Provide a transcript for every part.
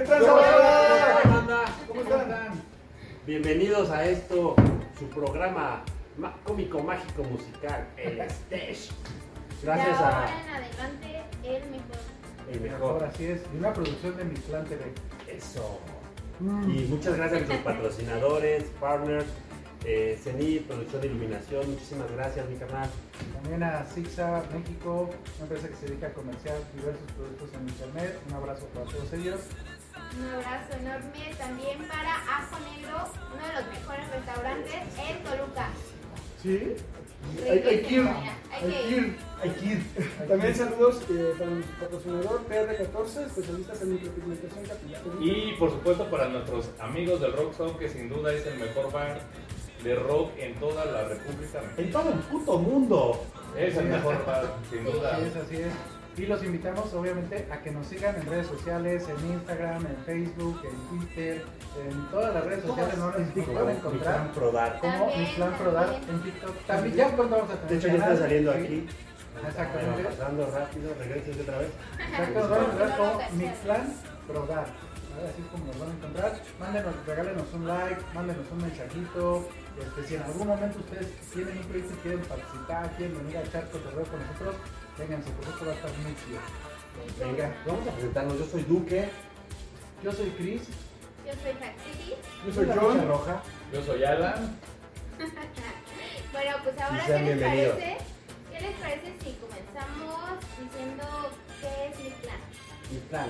¿Qué tal, ¿Cómo banda. ¿Cómo están? Bienvenidos a esto, su programa ma- cómico, mágico, musical, el Stage. Gracias de ahora a en adelante, el mejor. el Mejor, así es. Y una producción de Mictlán TV. Eso. Y muchas gracias a nuestros patrocinadores, partners, eh, CENIT, Producción de Iluminación. Muchísimas gracias, mi carnal. También a Sixa México, una empresa que se dedica a comerciar diversos productos en internet. Un abrazo para todos ellos. Un abrazo enorme también para Ajo Negro, uno de los mejores restaurantes en Toluca. Sí. Hay, hay que ir. Hay que ir. Hay que ir. También saludos eh, para nuestro patrocinador PR14, especialistas en micropigmentación capilar. Y por supuesto para nuestros amigos del Rock Zone, que sin duda es el mejor bar de rock en toda la República Mexicana. En todo el puto mundo. Es el mejor bar, sin duda. Así es, así es. Y los invitamos, obviamente, a que nos sigan en redes sociales, en Instagram, en Facebook, en Twitter, en todas las redes sociales. No nos Como pueden mi encontrar plan Prodar. como Mictlán Prodar también. en TikTok. También ya pronto vamos a tener De hecho, ya está saliendo aquí. Exactamente. Bueno, pasando rápido, regresen otra vez. Exacto, nos van a encontrar como Mixplan Prodar. Así es como nos van a encontrar. Mándenos, regálenos un like, mándenos un mensajito. Este, si en algún momento ustedes tienen un proyecto y quieren participar, quieren venir a echar cotorreo con nosotros, vénganse, porque esto va a estar muy chido. Venga, vamos a presentarnos. Yo soy Duque. Yo soy Chris, Yo soy Haxidi. Yo soy la John. Roja. Yo soy Alan. Bueno, pues ahora, ¿qué les parece? ¿Qué les parece si comenzamos diciendo qué es mi plan? Mi plan.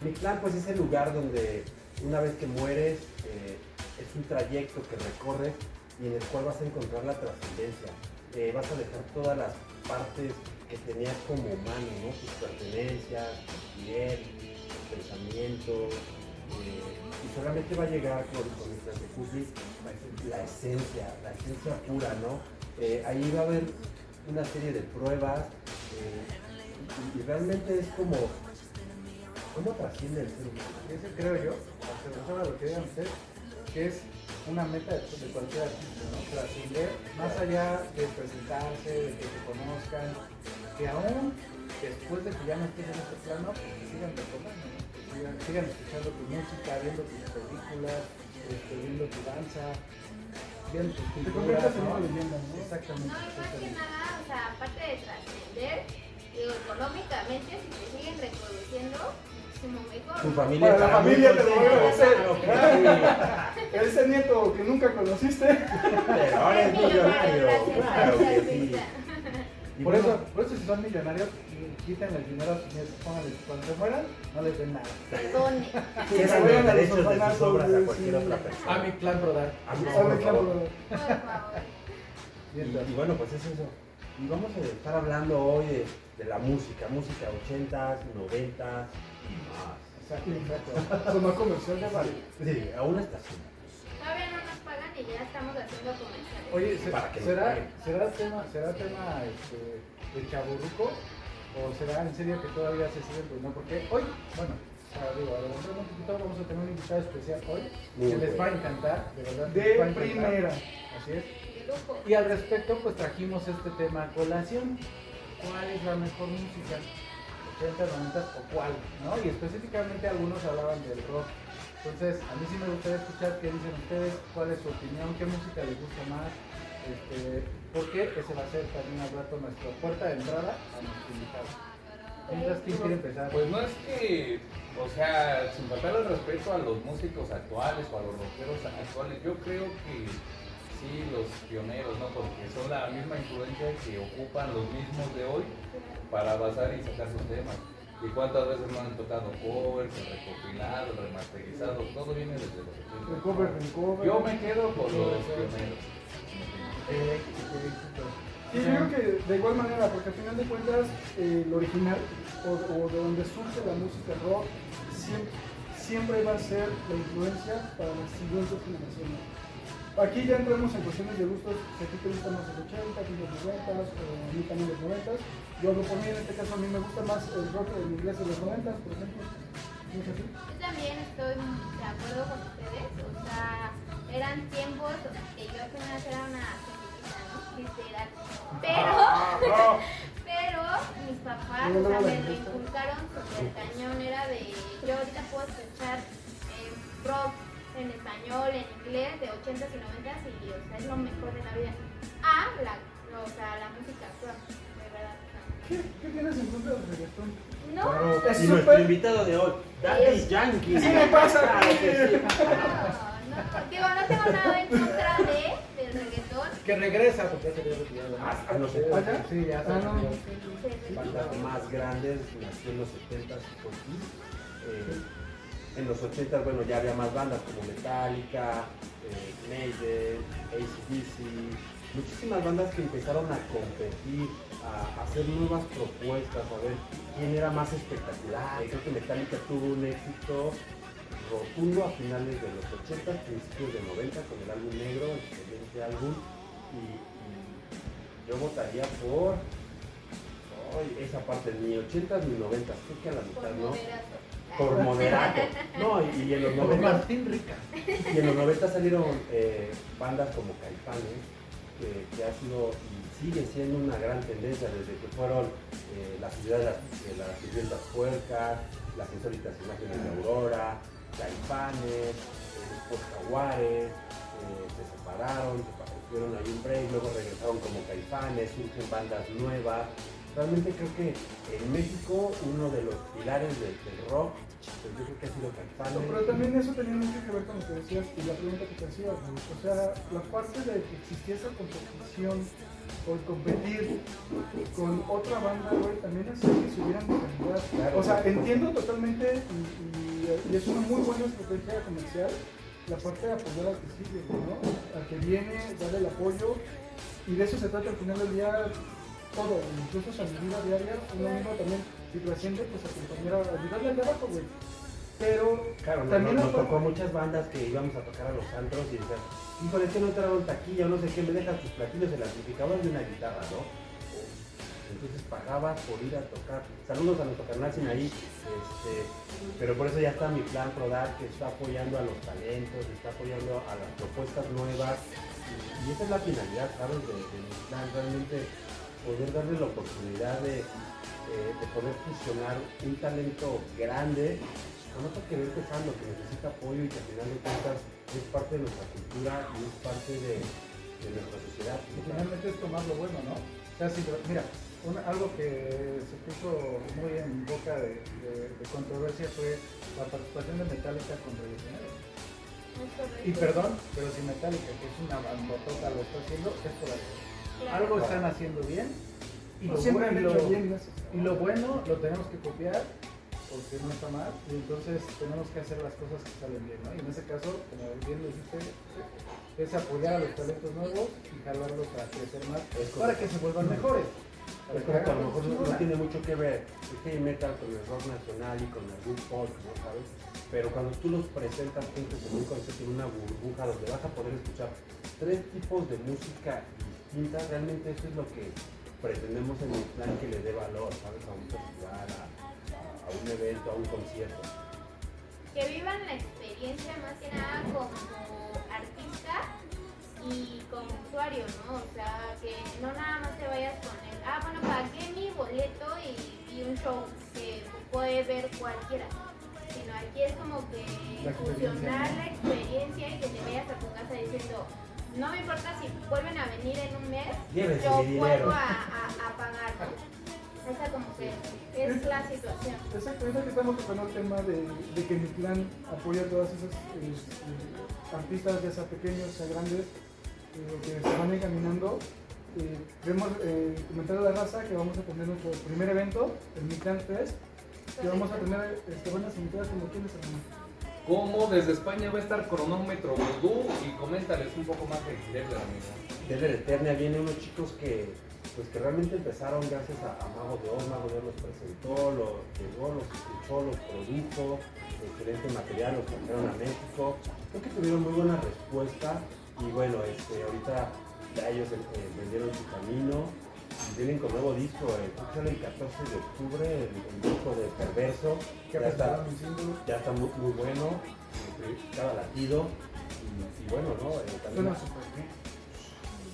Mi plan pues es el lugar donde una vez que mueres eh, es un trayecto que recorres y en el cual vas a encontrar la trascendencia. Eh, vas a dejar todas las partes que tenías como humano, ¿no? Tus pertenencias, tu piel, tus pensamientos. eh, y solamente va a llegar con, con el la esencia, la esencia pura, ¿no? Eh, ahí va a haber una serie de pruebas y, realmente es como ¿Cómo trasciende el ser humano? Ese creo yo, a regresar a lo que ustedes, que es una meta de, de cualquier artista, ¿no? Trascender más allá de presentarse, de que te conozcan, que aún después de que ya no estés en este plano, pues que sigan recordando, ¿no? Que sigan, sigan escuchando tu música, viendo tus películas, este, viendo tu danza, viendo tus Te pinturas, ¿no? ¿no? Exactamente. No, y más que nada, o sea, aparte de trascender, digo, económicamente, si te siguen Tu familia Para la familia te lo voy a que sí. Ese nieto que nunca conociste. Pero ahora es millonario, claro que sí. Por bueno, eso, por eso si son millonarios, quiten el dinero a sus nietos, pónganles, cuando se mueran, no les den nada. Perdone. cierran vayan los a los de sus obras a cualquier otra persona. A mi plan Prodar. A. Por favor. Bien, Y, y bueno, pues es eso. Y vamos a estar hablando hoy de, de la música, música 80s, 90s y más. Exacto, exacto. Sonó comercial de Vale. Sí, a una estación. Todavía no nos pagan y ya estamos haciendo comerciales. Oye, ¿se- Para que ¿será. ¿será tema, será tema este, de chaburruco? ¿O será en serio que todavía se sigue no Porque hoy, bueno, digo, un poquito, vamos a tener un invitado especial hoy Muy que les va a encantar, de verdad. De encantar. primera. Así es. Y al respecto, pues trajimos este tema a colación. ¿Cuál es la mejor música? 80, 90 o cuál, ¿no? Y específicamente algunos hablaban del rock. Entonces, a mí sí me gustaría escuchar qué dicen ustedes, cuál es su opinión, qué música les gusta más, este, porque ese va a ser también al rato nuestra puerta de entrada a nuestro invitado. Mientras, ¿quién quiere empezar? Pues no es que, o sea, sin faltar el respeto a los músicos actuales o a los rockeros actuales, yo creo que sí, los pioneros, ¿no? Porque son la misma influencia que ocupan los mismos de hoy para basar y sacar sus temas. ¿Y cuántas veces no han tocado covers, el recopilado, el remasterizado? Todo viene desde los 80. El cover, el cover. Yo me quedo con los pioneros. Eh, eh, Sí, yo creo que de igual manera, porque al final de cuentas, eh, el original o, o de donde surge la música rock siempre, siempre va a ser la influencia para las siguientes generaciones. Aquí ya entramos en cuestiones de gustos, si a ti te gustan más los 80, a ti los 90, o a mí también los 90. Yo hablo por mí, en este caso a mí me gusta más el rock en inglés de los 90, por ejemplo. ¿No es así? Yo también estoy de acuerdo con ustedes. O sea, eran tiempos que yo apenas era una. Literal. Pero, pero mis papás, o sea, me lo inculcaron super cañón. Era de, yo ahorita puedo escuchar en español, en inglés, de 80s y 90s y o sea, es lo mejor de la vida. A la, o sea, la música actual, de verdad. ¿Qué, ¿Qué tienes en contra del reggaetón? No, Claro, Es y nuestro súper- invitado de hoy, Daddy Es- Yankee. Sí me pasa. Claro que sí. no, no, digo, no tengo nada en contra de, del reggaetón. Que regresa porque ya se había retirado. Ah, ah, no sé. Sí, ya se Ah, no. bandas repite. más grandes, nació en los 70s y 80s. Eh, en los 80s, bueno, ya había más bandas como Metallica, eh, Maiden, ACDC, muchísimas bandas que empezaron a competir, a hacer nuevas propuestas, a ver quién era más espectacular. Creo que Metallica tuvo un éxito rotundo a finales de los 80, principios de 90 con el álbum negro, excelente álbum. Y, yo votaría por esa parte, ni 80 ni 90, creo que a la mitad, ¿no? Por moderato. No, y, y en los Por 90 Martín Rica. y en los 90 salieron eh, bandas como Caifanes, que, que ha sido y sigue siendo una gran tendencia desde que fueron eh, la ciudad de las, de las sirvientas puercas, las insólitas imágenes de Aurora, Caifanes, eh, después Jaguares, eh, se separaron, se tuvieron ahí un break, luego regresaron como Caifanes, surgen bandas nuevas. Realmente creo que en México uno de los pilares del, del rock, yo creo que ha sido Caifanes. No, pero también eso tenía mucho que ver con lo que decías y la pregunta que te hacía. güey. O sea, la parte de que existía esa competición o el competir con otra banda, güey, también hacía que subieran de calidad. Claro. O sea, entiendo totalmente y, y- y es una muy buena estrategia comercial la parte de apoyar al que sigue, ¿no? Al que viene, darle el apoyo y de eso se trata al final del día todo, incluso su vida diaria, uno mismo también, si trasciende, pues acompañar a ayudarle al de abajo, güey. Pero Claro, también no, nos parte- tocó muchas bandas que íbamos a tocar a los antros y decían, híjole, es que no trajeron taquilla, no sé qué, me dejas tus platillos, el amplificador de una guitarra, ¿no? Entonces pagabas por ir a tocar. Saludos a nuestro canal sin ahí, este, pero por eso ya está mi plan Prodar, que está apoyando a los talentos, está apoyando a las propuestas nuevas. Y, y esa es la finalidad, ¿sabes? De, de mi plan, realmente poder darle la oportunidad de, eh, de poder fusionar un talento grande con otro que va empezando, que necesita apoyo y que al final de cuentas es parte de nuestra cultura y es parte de, de nuestra sociedad. Y finalmente es tomar lo bueno, ¿no? O sea, si, mira, algo que se puso muy en boca de, de- de controversia fue la participación de Metallica con correcto. Y perdón, pero si Metallica, que es una bandotota, lo está haciendo, es por algo. Claro. Algo están haciendo bien y lo, siempre han bu- y lo- hecho bien gracias. y lo bueno lo tenemos que copiar porque no está mal y entonces tenemos que hacer las cosas que salen bien, ¿no? Y en ese caso, como bien lo dijiste, es apoyar a los talentos nuevos y jalarlos a crecer más para que se vuelvan mejores. para Es que correcto, a lo mejor no, no tiene mucho que ver el heavy metal con el rock nacional y con algún folk, ¿no sabes? Pero cuando tú los presentas juntos en un concepto, en una burbuja donde vas a poder escuchar tres tipos de música distintas, realmente eso es lo que pretendemos en el plan que le dé valor, ¿sabes? A un festival, a, a- a un evento, a un concierto. que vivan la experiencia más que nada como artista y como usuario, ¿no? O sea, que no nada más te vayas con el, ah, bueno, pagué mi boleto y, y un show que puede ver cualquiera, sino aquí es como que fusionar la experiencia y que te vayas a tu casa diciendo, no me importa si vuelven a venir en un mes, yo vuelvo a, a, a pagar, ¿no? Esa como que es la situación. Exacto, ahorita que estamos tocando el tema de, de que mi clan apoya a todas esas eh, eh, artistas, ya sea pequeños, sea grandes, eh, que se van encaminando. Eh, queremos eh, comentar a la raza que vamos a tener nuestro primer evento, el Mi Clan Fest, que vamos a tener este, buenas invitadas como quienes hermano. ¿Cómo desde España va a estar Cronómetro Vudú? Y coméntales un poco más de Deadler, amigo. Desde Eternia vienen unos chicos que, pues, que realmente empezaron gracias a, a Mago de Oz. Mago de Oz los presentó, los llegó, los escuchó, los produjo, excelente material, los trajeron a México. Creo que tuvieron muy buena respuesta y bueno, este, ahorita ya ellos eh, vendieron su camino vienen con nuevo disco. eh, sale el 14 de octubre, el, el disco de Perverso. Ya está, ya muy, muy bueno, eh, cada latido. Y, y bueno, ¿no? Eh, también Suena bien.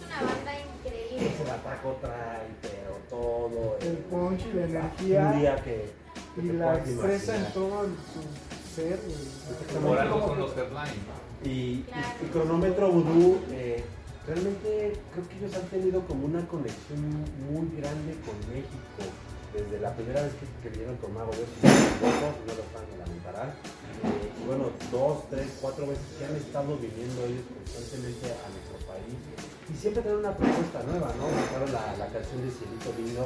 Es una banda increíble. ese bataco trae, pero todo. El punch y la energía que, que y la expresa en todo el- su eh, Por algo cómo- son los headlines. Y, y- Claro. y Cronómetro Voodoo, eh, realmente creo que ellos han tenido como una conexión muy grande con México. Desde la primera vez que, que vinieron con Mago Dios, no lo van a lamentarán. Eh, y bueno, dos, tres, cuatro veces que han estado viniendo ellos constantemente a nuestro país. Y siempre tienen una propuesta nueva, ¿no? Sacaron la, canción de Cielito Lindo,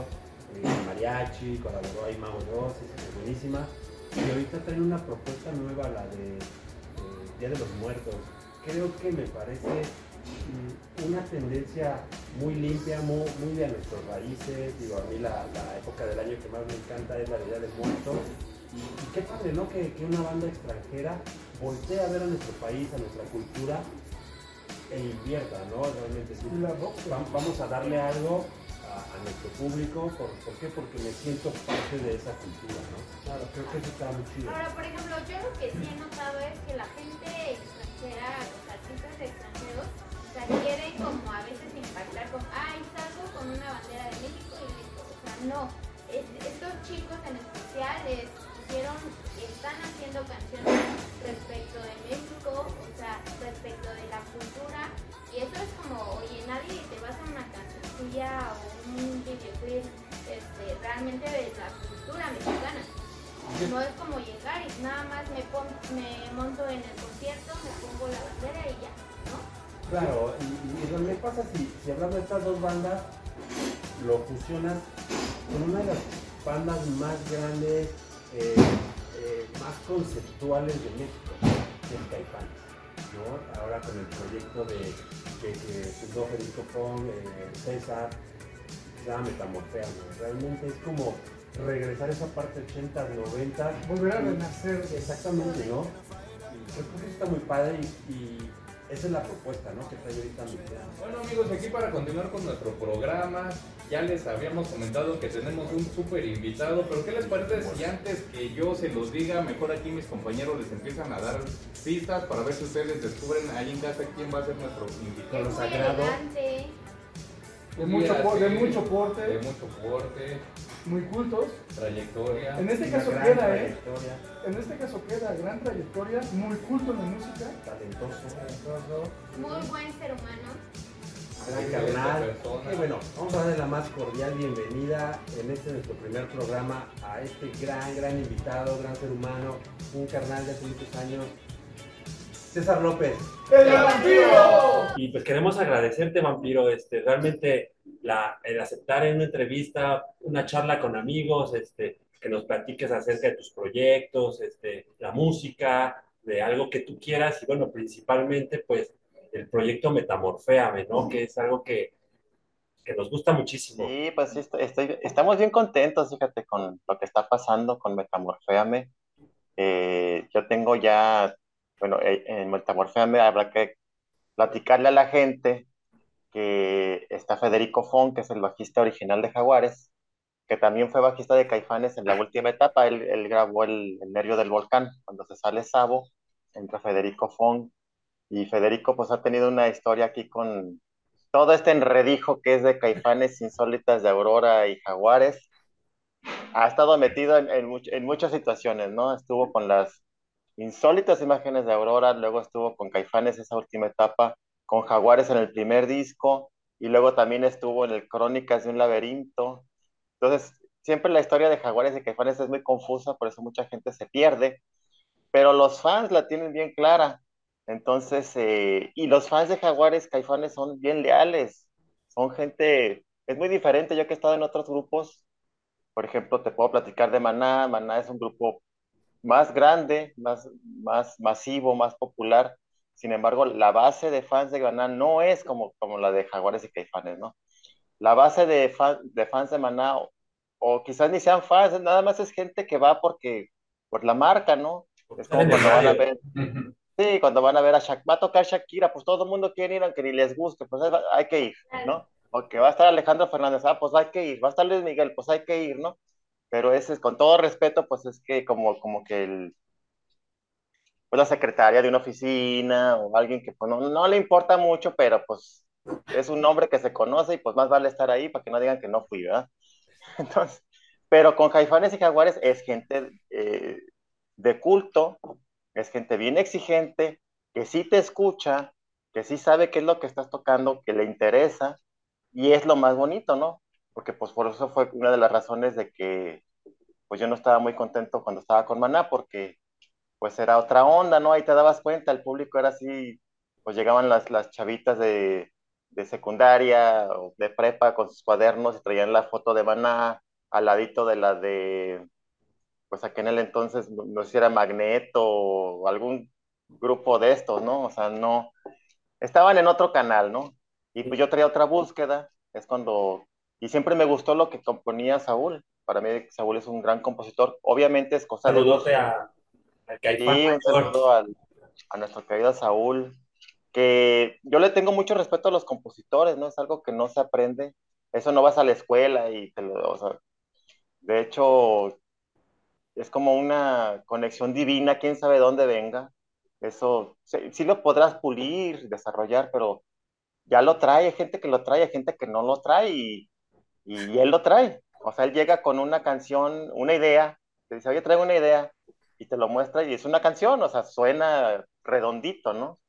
eh, mariachi, colaboró ahí Mago Dios, es buenísima. Y ahorita traen una propuesta nueva, la de eh, Día de los Muertos. Creo que me parece una tendencia muy limpia, muy, muy de nuestras raíces. Digo, a mí la, la época del año que más me encanta es la de Día del Muerto. Y, y qué padre, ¿no? Que, que una banda extranjera voltee a ver a nuestro país, a nuestra cultura e invierta, ¿no? Realmente sí. Vamos a darle algo a, a nuestro público. ¿Por, por qué? Porque me siento parte de esa cultura, ¿no? Claro, creo que eso está muy chido. Ahora, por ejemplo, yo lo que sí he notado es que la gente extranjera, los artistas extranjeros, sea, quieren como a veces impactar con, ay, salgo con una bandera de México y listo. O sea, no. Es- estos chicos en especial es- hicieron, están haciendo canciones respecto de México, o sea, respecto de la cultura. Y eso es como, oye, nadie te va a hacer una cancioncilla o un videoclip este, realmente de la cultura mexicana. No es como llegar y nada más me, me monto en el concierto, me pongo la bandera y ya, ¿no? Claro, y, y lo que pasa si, si hablas de estas dos bandas, lo fusionas con una de las bandas más grandes, eh, eh, más conceptuales de México, que es Caifanes, ¿no? Ahora con el proyecto de que, que fundó Federico Fong, eh, César, se llama Metamorfea, ¿no? Realmente es como regresar a esa parte 80, 90. volver a renacer. Exactamente, ¿no? Creo que eso está muy padre y, y esa es la propuesta, ¿no? Que trae ahorita mi. Bueno amigos, aquí para continuar con nuestro programa, ya les habíamos comentado que tenemos un súper invitado, pero ¿qué les parece si antes que yo se los diga, mejor aquí mis compañeros les empiezan a dar pistas para ver si ustedes descubren ahí en casa quién va a ser nuestro invitado? Sagrado. De mucho, por- de mucho porte, De mucho porte, muy cultos. trayectoria. En este caso gran queda, ¿eh? En este caso queda gran trayectoria, muy culto en la música. talentoso, Muy buen ser humano. gran carnal. Y bueno, vamos a darle la más cordial bienvenida en este nuestro primer programa a este gran, gran invitado, gran ser humano, un carnal de hace muchos años, César López. ¡El vampiro! Y pues queremos agradecerte, Vampiro, este, realmente la, el aceptar en una entrevista, una charla con amigos, este, que nos platiques acerca de tus proyectos, este, la música, de algo que tú quieras y bueno, principalmente pues el proyecto Metamorféame, ¿no? Que es algo que, que nos gusta muchísimo. Sí, pues sí, estoy, estoy- estamos bien contentos, fíjate, con lo que está pasando con Metamorféame. Eh, yo tengo ya, bueno, eh, en Metamorféame habrá que platicarle a la gente que está Federico Fon, que es el bajista original de Jaguares, que también fue bajista de Caifanes en la última etapa. Él, grabó el, el Nervio del Volcán, cuando se sale Sabo, entra Federico Fon. Y Federico pues ha tenido una historia aquí con todo este enredijo que es de Caifanes Insólitas de Aurora y Jaguares. Ha estado metido en muchas situaciones, ¿no? Estuvo con las insólitas imágenes de Aurora, luego estuvo con Caifanes esa última etapa, con Jaguares en el primer disco, y luego también estuvo en el Crónicas de un laberinto. Entonces, siempre la historia de Jaguares y Caifanes es muy confusa, por eso mucha gente se pierde, pero los fans la tienen bien clara. Entonces, eh, y los fans de Jaguares, Caifanes son bien leales, son gente, es muy diferente. Yo que he estado en otros grupos, por ejemplo, te puedo platicar de Maná. Maná es un grupo más grande, más, más masivo, más popular. Sin embargo, la base de fans de Maná no es como, como la de Jaguares y Caifanes, ¿no? La base de, fan- de fans de Maná, o, o quizás ni sean fans, nada más es gente que va porque, por la marca, ¿no? Es como cuando van a ver, sí, cuando van a ver a Shakira, va a tocar Shakira, pues todo el mundo quiere ir, aunque ni les guste, pues hay- hay que ir, ¿no? O que va a estar Alejandro Fernández, ah, pues hay que ir, va a estar Luis Miguel, pues hay que ir, ¿no? Pero ese es con todo respeto, pues es que como, como que el, pues la secretaria de una oficina o alguien que pues no, no le importa mucho, pero pues es un nombre que se conoce y pues más vale estar ahí para que no digan que no fui, ¿verdad? Entonces, pero con Caifanes y Jaguares es gente eh, de culto, es gente bien exigente, que sí te escucha, que sí sabe qué es lo que estás tocando, que le interesa, y es lo más bonito, ¿no? Porque pues por eso fue una de las razones de que pues yo no estaba muy contento cuando estaba con Maná, porque pues era otra onda, ¿no? Ahí te dabas cuenta, el público era así, pues llegaban las, las chavitas de, de secundaria o de prepa con sus cuadernos y traían la foto de Maná al ladito de la de, pues aquí en el entonces, no sé si era Magneto o algún grupo de estos, ¿no? O sea, no, estaban en otro canal, ¿no? Y pues yo traía otra búsqueda, es cuando, y siempre me gustó lo que componía Saúl, para mí Saúl es un gran compositor, obviamente es cosa de... a, Sí, un saludo a nuestro querido Saúl, que yo le tengo mucho respeto a los compositores, ¿no? Es algo que no se aprende. Eso no vas a la escuela y te lo, o sea, de hecho, es como una conexión divina, quién sabe dónde venga. Eso sí, lo podrás pulir, desarrollar, pero ya lo trae, hay gente que lo trae, hay gente que no lo trae y, y él lo trae. O sea, él llega con una canción, una idea, te dice, oye, traigo una idea, y te lo muestra y es una canción, o sea, suena redondito, ¿no?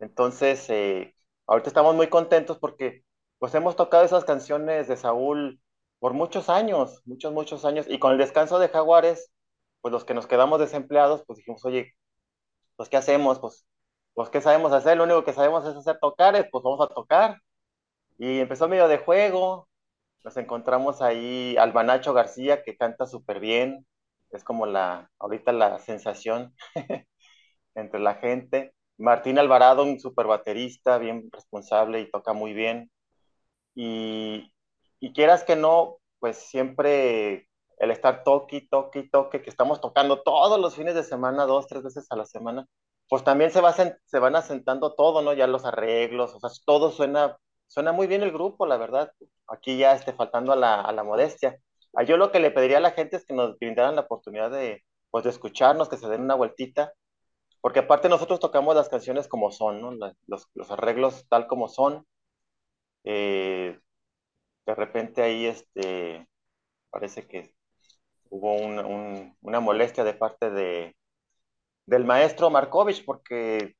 Entonces, eh, ahorita estamos muy contentos porque pues hemos tocado esas canciones de Saúl por muchos años, muchos, muchos años, y con el descanso de Jaguares, pues los que nos quedamos desempleados, pues dijimos, oye, pues ¿qué hacemos? Pues, pues ¿qué sabemos hacer? Lo único que sabemos es hacer tocares, pues vamos a tocar. Y empezó medio de juego, nos encontramos ahí al Banacho García, que canta súper bien, es como la, ahorita la sensación entre la gente. Martín Alvarado, un super baterista, bien responsable y toca muy bien. Y, y quieras que no, pues siempre el estar toque, toque, toque, que estamos tocando todos los fines de semana, dos, tres veces a la semana, pues también se, va, se van asentando todo, ¿no? Ya los arreglos, o sea, todo suena, suena muy bien el grupo, la verdad. Aquí ya esté faltando a la, a la modestia. A yo lo que le pediría a la gente es que nos brindaran la oportunidad de, pues, de escucharnos, que se den una vueltita porque aparte nosotros tocamos las canciones como son, ¿no? los, los, arreglos tal como son. Eh, de repente ahí este, parece que hubo una molestia de parte de, del maestro Markovich porque,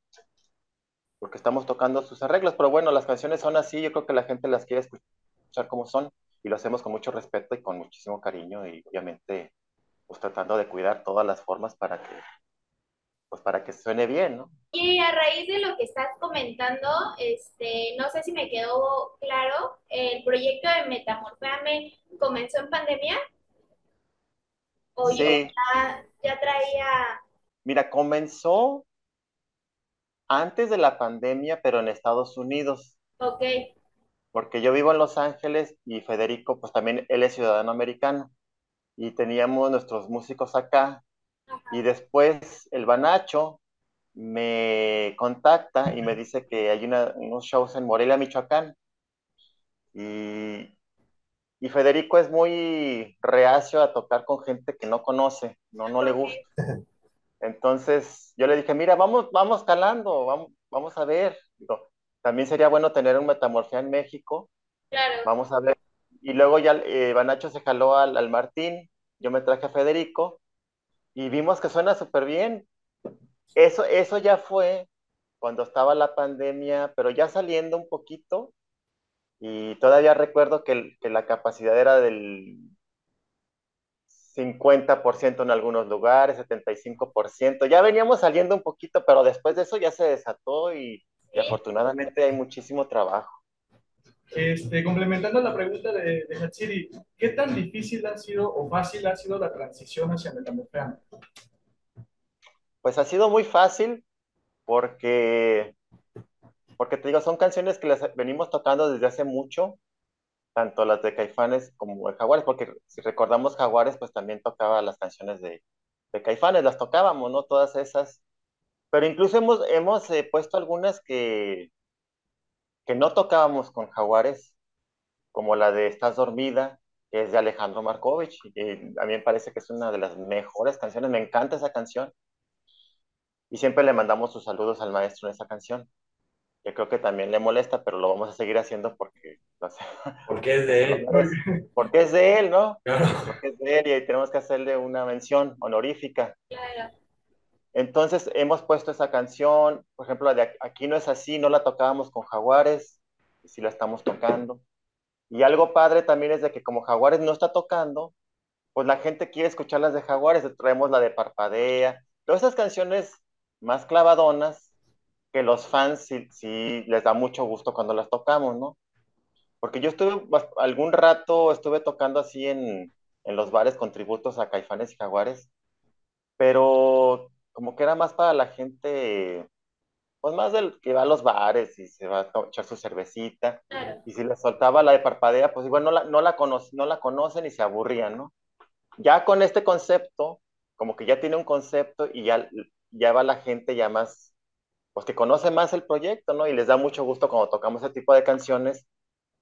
porque estamos tocando sus arreglos, pero bueno, las canciones son así, yo creo que la gente las quiere escuchar como son y lo hacemos con mucho respeto y con muchísimo cariño y obviamente pues tratando de cuidar todas las formas para que pues para que suene bien, ¿no? Y a raíz de lo que estás comentando, este, no sé si me quedó claro, el proyecto de Metamorfame comenzó en pandemia. ¿O sí. ya, ya traía... Mira, comenzó antes de la pandemia, pero en Estados Unidos. Ok. Porque yo vivo en Los Ángeles y Federico, pues también él es ciudadano americano. Y teníamos nuestros músicos acá y después el Banacho me contacta y me dice que hay unos shows en Morelia, Michoacán. Y, y, Federico es muy reacio a tocar con gente que no conoce, no, no le gusta. Entonces yo le dije, mira, vamos, vamos calando, vamos, vamos a ver. también sería bueno tener un metamorfía en México. Claro. Vamos a ver. Y luego ya eh, Banacho se jaló al, al Martín, yo me traje a Federico y vimos que suena súper bien. Eso, eso ya fue cuando estaba la pandemia, pero ya saliendo un poquito, y todavía recuerdo que, que la capacidad era del 50% en algunos lugares, 75%. Ya veníamos saliendo un poquito, pero después de eso ya se desató y, afortunadamente hay muchísimo trabajo. Este, complementando la pregunta de, de Hatsiri, ¿qué tan difícil ha sido o fácil ha sido la transición hacia Metamorfeame? Pues ha sido muy fácil porque, porque te digo, son canciones que las venimos tocando desde hace mucho, tanto las de Caifanes como de Jaguares, porque si recordamos Jaguares, pues también tocaba las canciones de, de Caifanes, las tocábamos, ¿no? Todas esas. Pero incluso hemos, hemos eh, puesto algunas que, que no tocábamos con Jaguares, como la de Estás dormida, que es de Alejandro Markovich, y a mí me parece que es una de las mejores canciones, me encanta esa canción. Y siempre le mandamos sus saludos al maestro en esa canción. Yo creo que también le molesta, pero lo vamos a seguir haciendo porque... porque es de él. Porque es de él, ¿no? Porque es de él y tenemos que hacerle una mención honorífica. Claro. Entonces hemos puesto esa canción, por ejemplo, la de Aquí no es así, no la tocábamos con Jaguares, y sí la estamos tocando. Y algo padre también es de que como Jaguares no está tocando, pues la gente quiere escuchar las de Jaguares, traemos la de Parpadea, todas esas canciones más clavadonas que los fans sí, sí les da mucho gusto cuando las tocamos, ¿no? Porque yo estuve algún rato, estuve tocando así en, en los bares con tributos a Caifanes y Jaguares, pero como que era más para la gente, pues más del que va a los bares y se va a echar su cervecita. Y si le soltaba la de parpadea, pues igual no la, no la, no la conocen y se aburrían, ¿no? Ya con este concepto, como que ya tiene un concepto y ya, ya va la gente ya más, pues que conoce más el proyecto, ¿no? Y les da mucho gusto cuando tocamos ese tipo de canciones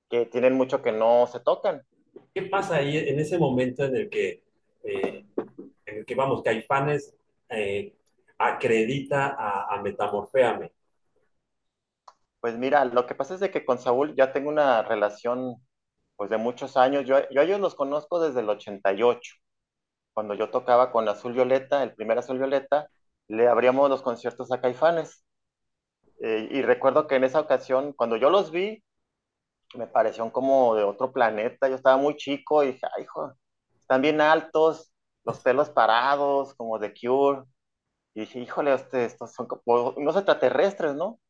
que tienen mucho que no se tocan. ¿Qué pasa ahí en ese momento en el que, eh, en el que vamos, Caifanes eh, acredita a, a Metamorféame? Pues mira, lo que pasa es de que con Saúl ya tengo una relación pues de muchos años. Yo, yo a ellos los conozco desde el 88, cuando yo tocaba con Azul Violeta, el primer Azul Violeta, le abríamos los conciertos a Caifanes. Eh, y recuerdo que en esa ocasión, cuando yo los vi, me parecieron como de otro planeta. Yo estaba muy chico y dije, ay, hijo, están bien altos, los pelos parados, como de Cure. Y dije, híjole, este, estos son como unos extraterrestres, ¿no?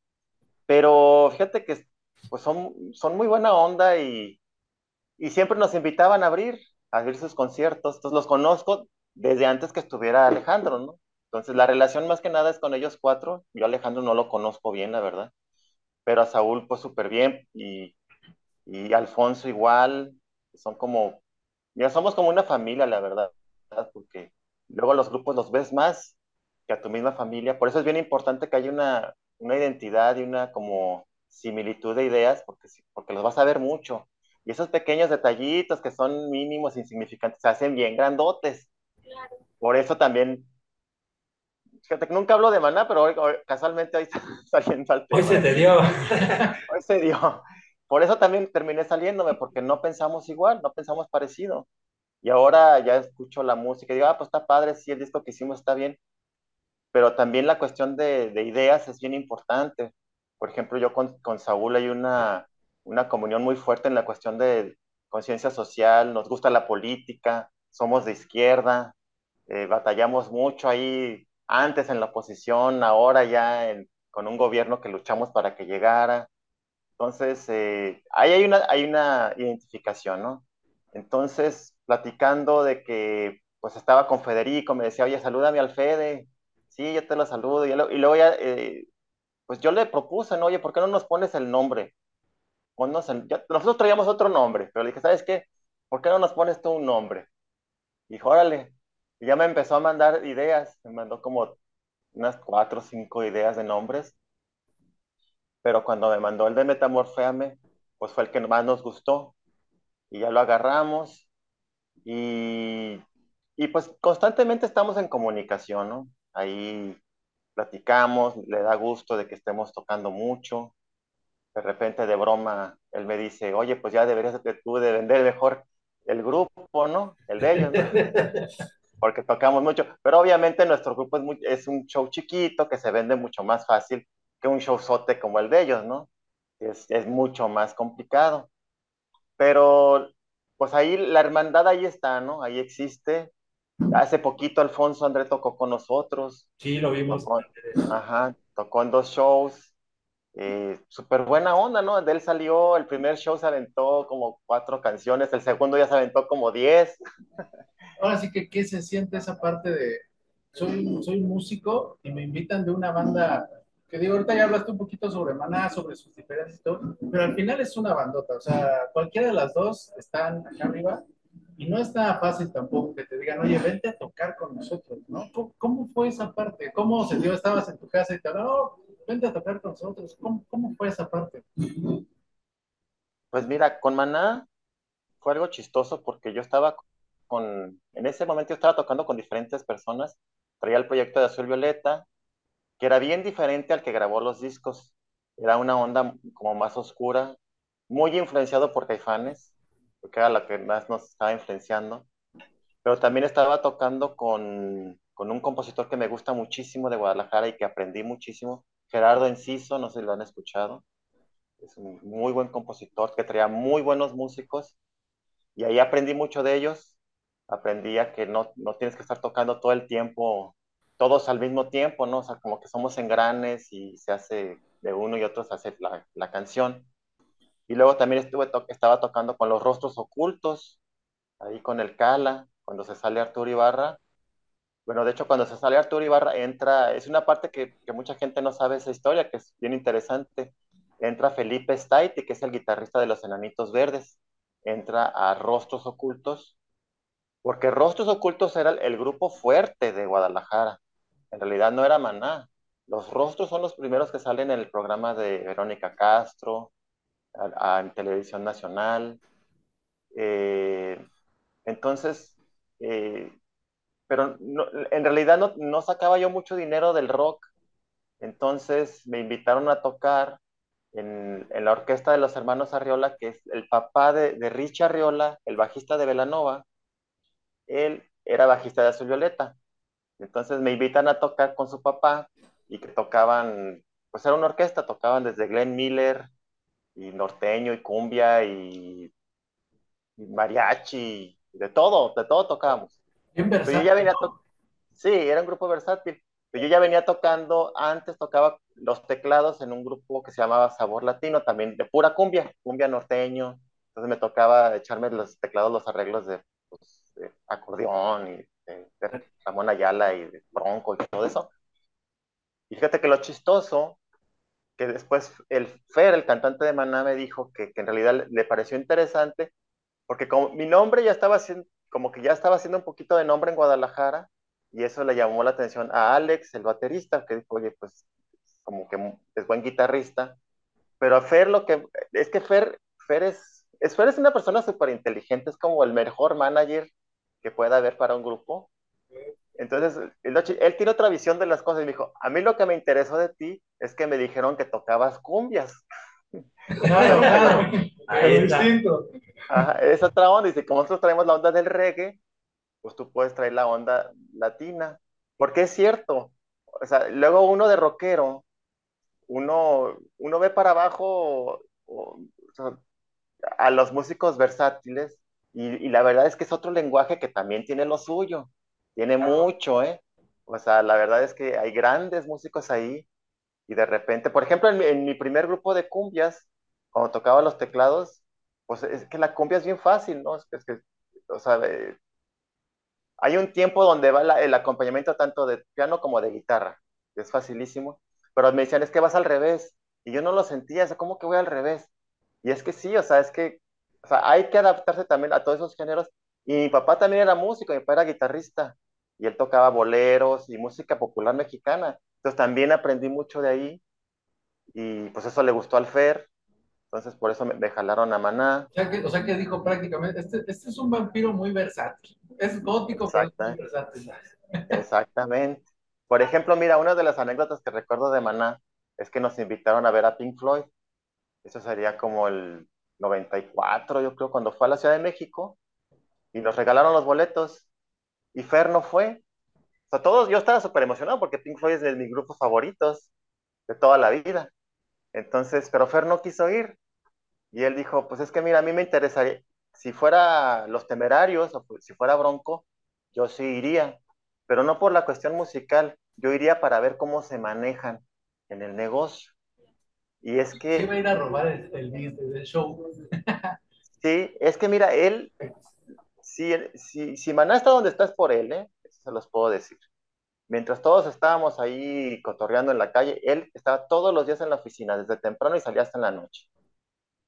Pero fíjate que pues son, son muy buena onda y, y siempre nos invitaban a abrir, a abrir sus conciertos. Entonces los conozco desde antes que estuviera Alejandro, ¿no? Entonces la relación más que nada es con ellos cuatro. Yo a Alejandro no lo conozco bien, la verdad. Pero a Saúl pues súper bien y, y Alfonso igual. Son como, ya somos como una familia, la verdad. Porque luego los grupos los ves más a tu misma familia. Por eso es bien importante que haya una, una identidad y una como similitud de ideas, porque, porque los vas a ver mucho. Y esos pequeños detallitos que son mínimos, insignificantes, se hacen bien grandotes. Por eso también, que nunca hablo de maná, pero hoy, casualmente hoy saliendo al tema. Hoy se te dio. hoy se dio. Por eso también terminé saliéndome, porque no pensamos igual, no pensamos parecido. Y ahora ya escucho la música y digo, ah, pues está padre, sí, el disco que hicimos está bien pero también la cuestión de, de ideas es bien importante. Por ejemplo, yo con, con Saúl hay una, una comunión muy fuerte en la cuestión de conciencia social, nos gusta la política, somos de izquierda, eh, batallamos mucho ahí antes en la oposición, ahora ya con un gobierno que luchamos para que llegara. Entonces, eh, ahí hay una, hay una identificación, ¿no? Entonces, platicando de que pues estaba con Federico, me decía, oye, salúdame al Fede, sí, yo te lo saludo. Y, luego ya, eh, pues yo le propuse, ¿no? Oye, ¿por qué no nos pones el nombre? nosotros traíamos otro nombre, pero le dije, ¿sabes qué? ¿Por qué no nos pones tú un nombre? Y dijo, órale. Y ya me empezó a mandar ideas, me mandó como unas cuatro o cinco ideas de nombres. Pero cuando me mandó el de Metamorféame, pues fue el que más nos gustó. Y ya lo agarramos. Y, y pues constantemente estamos en comunicación, ¿no? ahí platicamos, le da gusto de que estemos tocando mucho. De repente de broma, él me dice, oye, pues ya deberías de, tú de vender mejor el grupo, ¿no? El de ellos, ¿no? Porque tocamos mucho. Pero obviamente nuestro grupo es, es un show chiquito que se vende mucho más fácil que un show sote como el de ellos, ¿no? Es, es mucho más complicado. Pero pues ahí la hermandad ahí está, ¿no? Ahí existe Hace poquito Alfonso André tocó con nosotros. Sí, lo vimos. Tocó, ajá, tocó en dos shows. Eh, Súper buena onda, ¿no? De él salió, el primer show se aventó como cuatro canciones, el segundo ya se aventó como diez. Ahora sí que, ¿qué se siente esa parte de, soy, soy músico y me invitan de una banda, que digo, ahorita ya hablaste un poquito sobre Maná, sobre sus diferencias y todo, pero al final es una bandota, o sea, cualquiera de las dos están acá arriba y no está fácil tampoco que te digan, oye, vente a tocar con nosotros, ¿no? ¿Cómo, fue esa parte? ¿Cómo se dio? Estabas en tu casa y te hablaron, oh, vente a tocar con nosotros. ¿Cómo, ¿Cómo fue esa parte? Pues mira, con Maná fue algo chistoso porque yo estaba con, en ese momento estaba tocando con diferentes personas, traía el proyecto de Azul Violeta, que era bien diferente al que grabó los discos, era una onda como más oscura, muy influenciado por Caifanes, porque era la que más nos estaba influenciando. Pero también estaba tocando con, con un compositor que me gusta muchísimo de Guadalajara y que aprendí muchísimo, Gerardo Enciso, no sé si lo han escuchado. Es un muy buen compositor que traía muy buenos músicos y ahí aprendí mucho de ellos. Aprendí a que no, no tienes que estar tocando todo el tiempo, todos al mismo tiempo, ¿no? O sea, como que somos engranes y se hace de uno y otro se hace la, la canción. Y luego también estuve estaba tocando con los rostros ocultos, ahí con el Cala, cuando se sale Arturo Ibarra. Bueno, de hecho, cuando se sale Arturo Ibarra, entra, es una parte que, que mucha gente no sabe esa historia, que es bien interesante. Entra Felipe Staiti, que es el guitarrista de los Enanitos Verdes. Entra a Rostros Ocultos, porque Rostros Ocultos era el, grupo fuerte de Guadalajara. En realidad no era Maná. Los rostros son los primeros que salen en el programa de Verónica Castro, en Televisión Nacional. Eh, entonces, eh, pero no, en realidad no, sacaba yo mucho dinero del rock. Entonces me invitaron a tocar en, en, la orquesta de los hermanos Arriola, que es el papá de, de Rich Arriola, el bajista de Velanova. Él era bajista de Azul Violeta. Entonces me invitan a tocar con su papá y que tocaban, pues era una orquesta, tocaban desde Glenn Miller y norteño y cumbia y, y mariachi, de todo, de todo tocábamos. Bien Pero yo ya venía sí, era un grupo versátil. Pero yo ya venía tocando, antes tocaba los teclados en un grupo que se llamaba Sabor Latino, también de pura cumbia, cumbia norteño. Entonces me tocaba echarme los teclados, los arreglos de, de acordeón y de Ramón Ayala y Bronco y todo eso. Y fíjate que lo chistoso, que después el Fer, el cantante de Maná, me dijo que, que en realidad le, pareció interesante, porque como mi nombre ya estaba haciendo, como que ya estaba haciendo un poquito de nombre en Guadalajara, y eso le llamó la atención a Alex, el baterista, que dijo, oye, pues como que es buen guitarrista, pero a Fer lo que, es que Fer, Fer es, es Fer es una persona súper inteligente, es como el mejor manager que pueda haber para un grupo, entonces, él, él, tiene otra visión de las cosas y me dijo, a mí lo que me interesó de ti es que me dijeron que tocabas cumbias. Claro, claro. Ahí es distinto. Ajá, es otra onda. Dice, como nosotros traemos la onda del reggae, pues tú puedes traer la onda latina. Porque es cierto. O sea, luego uno de rockero, uno, uno ve para abajo o, o sea, a los músicos versátiles y, y la verdad es que es otro lenguaje que también tiene lo suyo. Tiene mucho, ¿eh? O sea, la verdad es que hay grandes músicos ahí y de repente, por ejemplo, en mi, en mi primer grupo de cumbias, cuando tocaba los teclados, pues es que la cumbia es bien fácil, ¿no? Es que, es que o sea, hay un tiempo donde va la, el acompañamiento tanto de piano como de guitarra, que es facilísimo, pero me decían, es que vas al revés, y yo no lo sentía, o sea, ¿cómo que voy al revés? Y es que sí, o sea, es que o sea, hay que adaptarse también a todos esos géneros y mi papá también era músico, mi papá era guitarrista y él tocaba boleros y música popular mexicana. Entonces también aprendí mucho de ahí y pues eso le gustó al Fer. Entonces por eso me, me jalaron a Maná. O sea, que, o sea que dijo prácticamente, este, este es un vampiro muy versátil. Es gótico, pero es muy versátil. Exactamente. Por ejemplo, mira, una de las anécdotas que recuerdo de Maná es que nos invitaron a ver a Pink Floyd. Eso sería como el 94, yo creo, cuando fue a la Ciudad de México y nos regalaron los boletos y Fer no fue. O sea, todos, yo estaba súper emocionado porque Pink Floyd es de mis grupos favoritos de toda la vida. Entonces, pero Fer no quiso ir. Y él dijo, pues es que mira, a mí me interesaría, si fuera Los Temerarios o si fuera Bronco, yo sí iría, pero no por la cuestión musical, yo iría para ver cómo se manejan en el negocio. Y es que... Sí, va a ir a robar el, el, el show. sí, es que mira, él si, si, si Maná está donde estás por él, ¿eh? eso se los puedo decir. Mientras todos estábamos ahí cotorreando en la calle, él estaba todos los días en la oficina, desde temprano y salía hasta en la noche.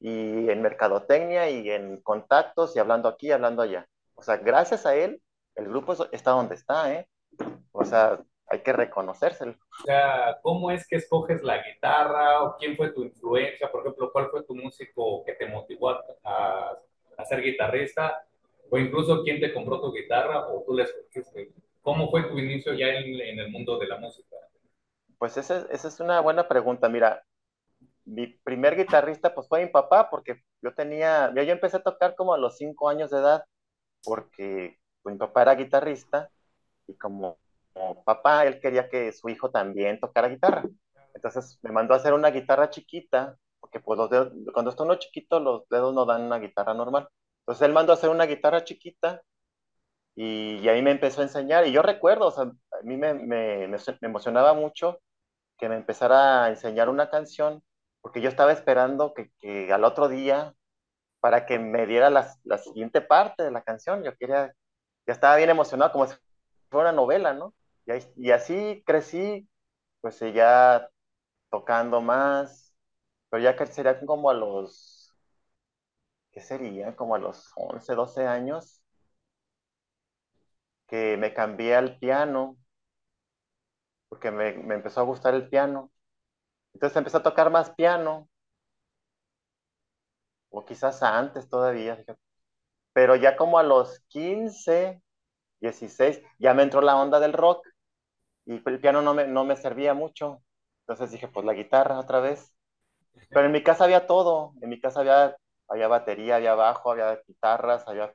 Y en mercadotecnia y en contactos y hablando aquí, hablando allá. O sea, gracias a él, el grupo está donde está, ¿eh? O sea, hay que reconocérselo. O sea, ¿cómo es que escoges la guitarra? ¿O quién fue tu influencia? Por ejemplo, ¿cuál fue tu músico que te motivó a, a, a ser guitarrista? o incluso quién te compró tu guitarra o tú la escogiste. ¿Cómo fue tu inicio ya en, en el mundo de la música? Pues esa, esa, es una buena pregunta. Mira, mi primer guitarrista pues fue mi papá porque yo tenía, yo, yo empecé a tocar como a los cinco años de edad porque pues, mi papá era guitarrista y como papá, él quería que su hijo también tocara guitarra. Entonces me mandó a hacer una guitarra chiquita, porque pues los dedos, cuando está uno chiquito, los dedos no dan una guitarra normal. Entonces él mandó a hacer una guitarra chiquita y, y ahí me empezó a enseñar. Y yo recuerdo, o sea, a mí me, me, me emocionaba mucho que me empezara a enseñar una canción, porque yo estaba esperando que, que al otro día, para que me diera la, la, siguiente parte de la canción, yo quería, ya estaba bien emocionado, como si fuera una novela, ¿no? Y, así crecí, pues ya tocando más, pero ya que sería como a los, ¿qué sería? Como a los 11, 12 años, que me cambié al piano, porque me, me empezó a gustar el piano. Entonces empecé a tocar más piano, o quizás antes todavía. Pero ya como a los 15, 16, ya me entró la onda del rock y el piano no me, no me servía mucho. Entonces dije, pues la guitarra otra vez. Pero en mi casa había todo. En mi casa había, había batería, había bajo, había guitarras, había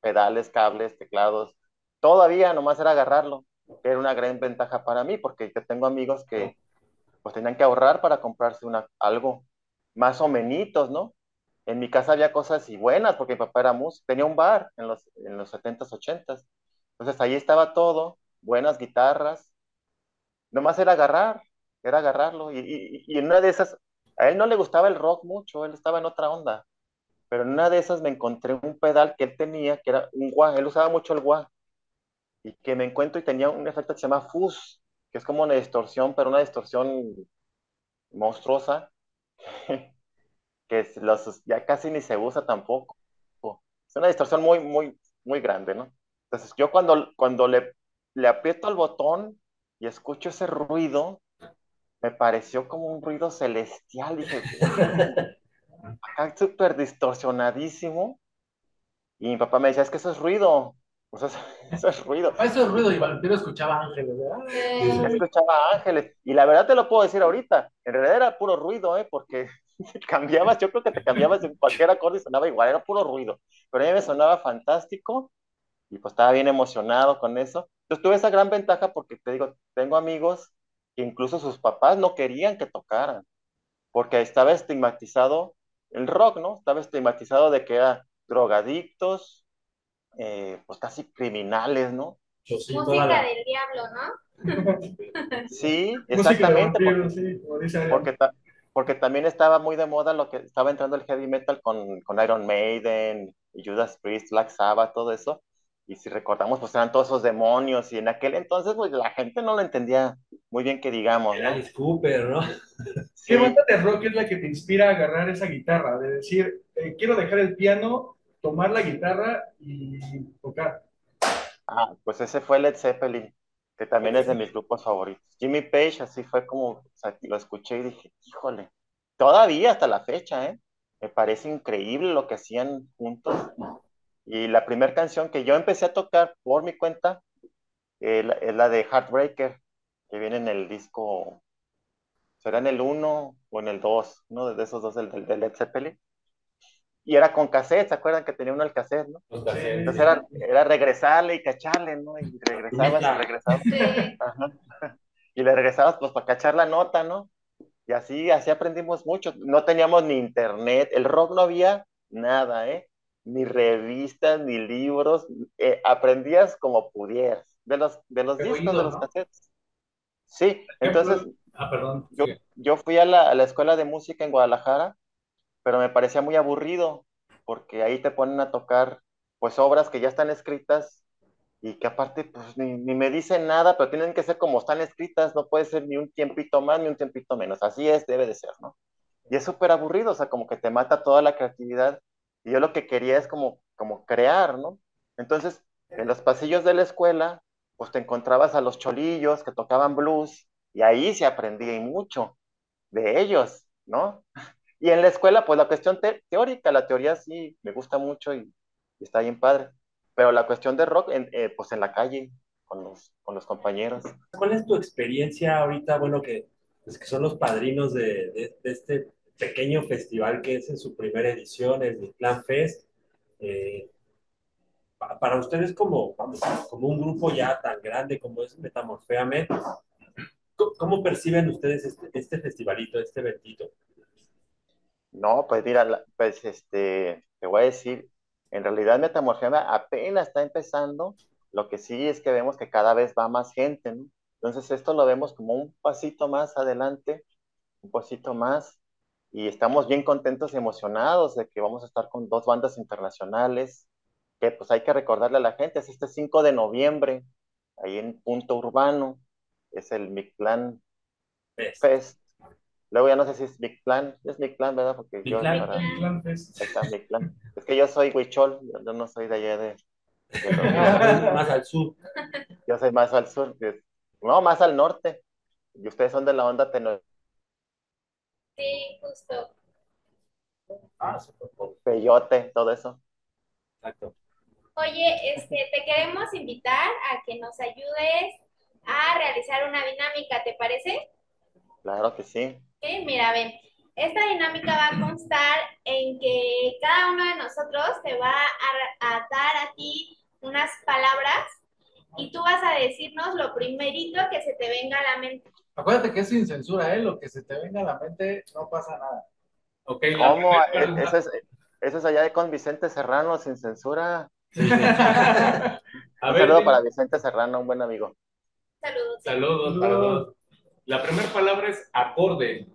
pedales, cables, teclados. Todavía nomás era agarrarlo. Era una gran ventaja para mí porque yo tengo amigos que pues tenían que ahorrar para comprarse una, algo más o menos, ¿no? En mi casa había cosas y buenas porque mi papá era músico, tenía un bar en los, en los 70s, 80s. Entonces ahí estaba todo, buenas guitarras. Nomás era agarrar, era agarrarlo. Y, y, y, en una de esas, a él no le gustaba el rock mucho, él estaba en otra onda. Pero en una de esas me encontré un pedal que él tenía, que era un wah, él usaba mucho el wah. Y que me encuentro y tenía un efecto que se llama fuzz, que es como una distorsión, pero una distorsión monstruosa, que los, ya casi ni se usa tampoco. Es una distorsión muy, muy, muy grande, ¿no? Entonces yo cuando, cuando le, le aprieto el botón y escucho ese ruido, me pareció como un ruido celestial. Dije, acá súper distorsionadísimo. Y mi papá me decía, es que eso es ruido. O sea, eso es ruido. Eso es ruido y Vampiro escuchaba ángeles, ¿verdad? Sí. Escuchaba ángeles. Y la verdad te lo puedo decir ahorita. En realidad era puro ruido, ¿eh? Porque cambiabas, yo creo que te cambiabas en cualquier acorde y sonaba igual, era puro ruido. Pero a mí me sonaba fantástico y pues estaba bien emocionado con eso. Entonces tuve esa gran ventaja porque te digo, tengo amigos incluso sus papás no querían que tocaran, porque estaba estigmatizado el rock, ¿no? Estaba estigmatizado de que eran drogadictos, eh, pues casi criminales, ¿no? Sí, Música la... del diablo, ¿no? Sí, exactamente. Vampiro, porque, sí, porque, porque, también estaba muy de moda lo que estaba entrando el heavy metal con, con Iron Maiden, Judas Priest, Black Sabbath, todo eso. Y si recordamos, pues eran todos esos demonios. Y en aquel entonces, pues la gente no lo entendía muy bien que digamos. ¿no? Alice Cooper, ¿no? Sí. ¿Qué banda de rock es la que te inspira a agarrar esa guitarra? De decir, eh, quiero dejar el piano, tomar la guitarra y tocar. Ah, pues ese fue Led Zeppelin, que también es de mis grupos favoritos. Jimmy Page, así fue como, o sea, lo escuché y dije, híjole, todavía hasta la fecha, ¿eh? Me parece increíble lo que hacían juntos. Y la primera canción que yo empecé a tocar por mi cuenta eh, es la de Heartbreaker, que viene en el disco, será en el 1 o en el 2, uno de esos dos del, del Led Zeppelin. Y era con cassette, ¿se acuerdan que tenía uno el cassette, no? Entonces era, era, regresarle y cacharle, ¿no? Y regresabas y regresabas. Sí. Y le regresabas pues para cachar la nota, ¿no? Y así, así aprendimos mucho. No teníamos ni internet, el rock no había nada, ¿eh? Ni revistas, ni libros, eh, aprendías como pudieras, de los, de los discos, de los ¿no? cassettes. Sí, entonces, ah, perdón. Yo, yo fui a la, a la, escuela de música en Guadalajara, pero me parecía muy aburrido, porque ahí te ponen a tocar, pues, obras que ya están escritas y que aparte, pues, ni, ni me dicen nada, pero tienen que ser como están escritas, no puede ser ni un tiempito más ni un tiempito menos, así es, debe de ser, ¿no? Y es súper aburrido, o sea, como que te mata toda la creatividad y yo lo que quería es como, como crear, ¿no? Entonces, en los pasillos de la escuela, pues te encontrabas a los cholillos que tocaban blues y ahí se aprendía y mucho de ellos, ¿no? Y en la escuela, pues la cuestión te teórica, la teoría sí me gusta mucho y, está bien padre, pero la cuestión de rock, en, eh, pues en la calle, con los, con los compañeros. ¿Cuál es tu experiencia ahorita, bueno, que, pues, que son los padrinos de, de este pequeño festival que es en su primera edición, el Plan Fest. Eh, pa- para ustedes como, vamos, como un grupo ya tan grande como es Metamorféame, ¿cómo, perciben ustedes este, este festivalito, este eventito? No, pues mira, pues este, te voy a decir, en realidad Metamorfema apenas está empezando, lo que sí es que vemos que cada vez va más gente, ¿no? Entonces esto lo vemos como un pasito más adelante, un pasito más, y estamos bien contentos y emocionados de que vamos a estar con dos bandas internacionales, que pues hay que recordarle a la gente, es este 5 de noviembre, ahí en Punto Urbano, es el Mictlán Fest. Fest. Luego ya no sé si es Mictlán, es Mictlán, ¿verdad? Porque yo, Mictlán. la verdad, Plan Fest. Ahí está Mictlán. Es que yo soy huichol, yo, no soy de allá de, de Más al sur. yo soy más al sur, no, más al norte. Y ustedes son de la onda teno- Sí, justo. Ah, peyote, todo eso. Exacto. Oye, este, te queremos invitar a que nos ayudes a realizar una dinámica, ¿te parece? Claro que sí. Ok, mira, ven, esta dinámica va a constar en que cada uno de nosotros te va a, a dar a ti unas palabras y tú vas a decirnos lo primerito que se te venga a la mente. Acuérdate que es sin censura, ¿eh? Lo que se te venga a la mente no pasa nada. Ok, la ¿Cómo? primera- Eso es, eso es allá de con Vicente Serrano, sin censura. A Un ver, saludo dime. para Vicente Serrano, un buen amigo. Saludos. Saludos todos. La primera palabra es acorde.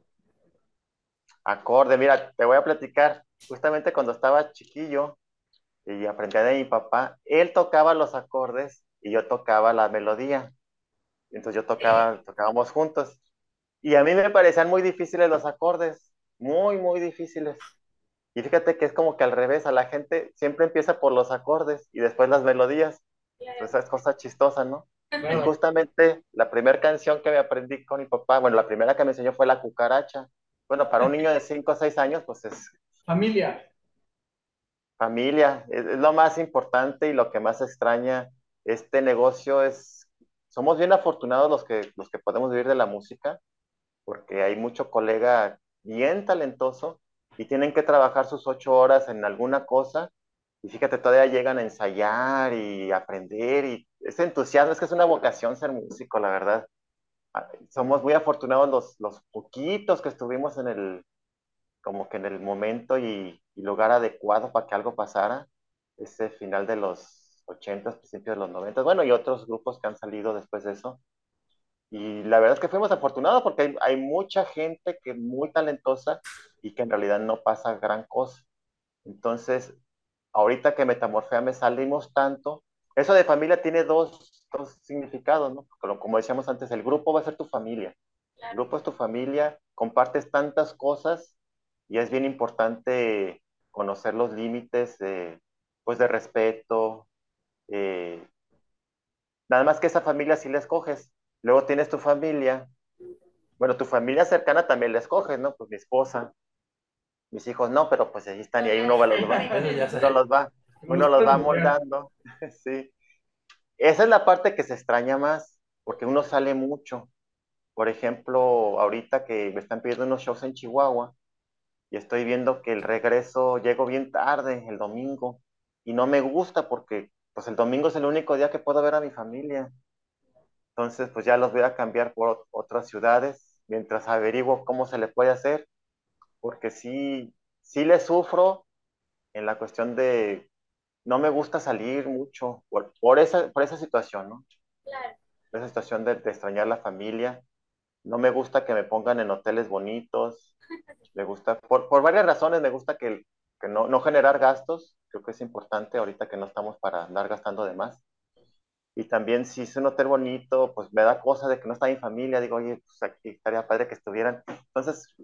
Acorde, mira, te voy a platicar. Justamente cuando estaba chiquillo y aprendí de mi papá, él tocaba los acordes y yo tocaba la melodía. Entonces yo tocaba, tocábamos juntos. Y a mí me parecían muy difíciles los acordes, muy, muy difíciles. Y fíjate que es como que al revés, a la gente siempre empieza por los acordes y después las melodías. Esa es cosa chistosa, ¿no? Y justamente la primera canción que me aprendí con mi papá, bueno, la primera que me enseñó fue La Cucaracha. Bueno, para un niño de 5 o 6 años, pues es Familia. familia, es, es lo más importante y lo que más extraña este negocio es, somos bien afortunados los que, los que podemos vivir de la música, porque hay mucho colega bien talentoso y tienen que trabajar sus ocho horas en alguna cosa y fíjate, todavía llegan a ensayar y aprender y ese entusiasmo, es que es una vocación ser músico, la verdad. Ah, Somos muy afortunados los, los poquitos que estuvimos en el, como que en el momento y, y lugar adecuado para que algo pasara, ese final de los 80, principios de los 90, bueno, y otros grupos que han salido después de eso. Y la verdad es que fuimos afortunados porque hay, hay mucha gente que muy talentosa y que en realidad no pasa gran cosa. Entonces, ahorita que Metamorféame salimos tanto, eso de familia tiene dos, dos significados, ¿no? Como, como decíamos antes, el grupo va a ser tu familia. El grupo es tu familia, compartes tantas cosas y es bien importante conocer los límites de, pues de respeto. Eh, nada más que esa familia sí la escoges. Luego tienes tu familia. Bueno, tu familia cercana también la escoges, ¿no? Pues mi esposa, mis hijos no, pero pues ahí están y ahí uno va, los va, uno los va, uno los va moldando. Sí. Esa es la parte que se extraña más, porque uno sale mucho. Por ejemplo, ahorita que me están pidiendo unos shows en Chihuahua y estoy viendo que el regreso llego bien tarde, el domingo, y no me gusta porque pues el domingo es el único día que puedo ver a mi familia. Entonces, pues ya los voy a cambiar por ot- otras ciudades mientras averiguo cómo se le puede hacer, porque sí, sí le sufro en la cuestión de no me gusta salir mucho por, por esa, por esa situación, ¿no? Claro. esa situación de, de extrañar la familia. No me gusta que me pongan en hoteles bonitos. Me gusta, por, por varias razones, me gusta que, que no, no generar gastos. Creo que es importante ahorita que no estamos para andar gastando de más. Y también si es un hotel bonito, pues me da cosa de que no está mi familia. Digo, oye, pues aquí estaría padre que estuvieran. Entonces,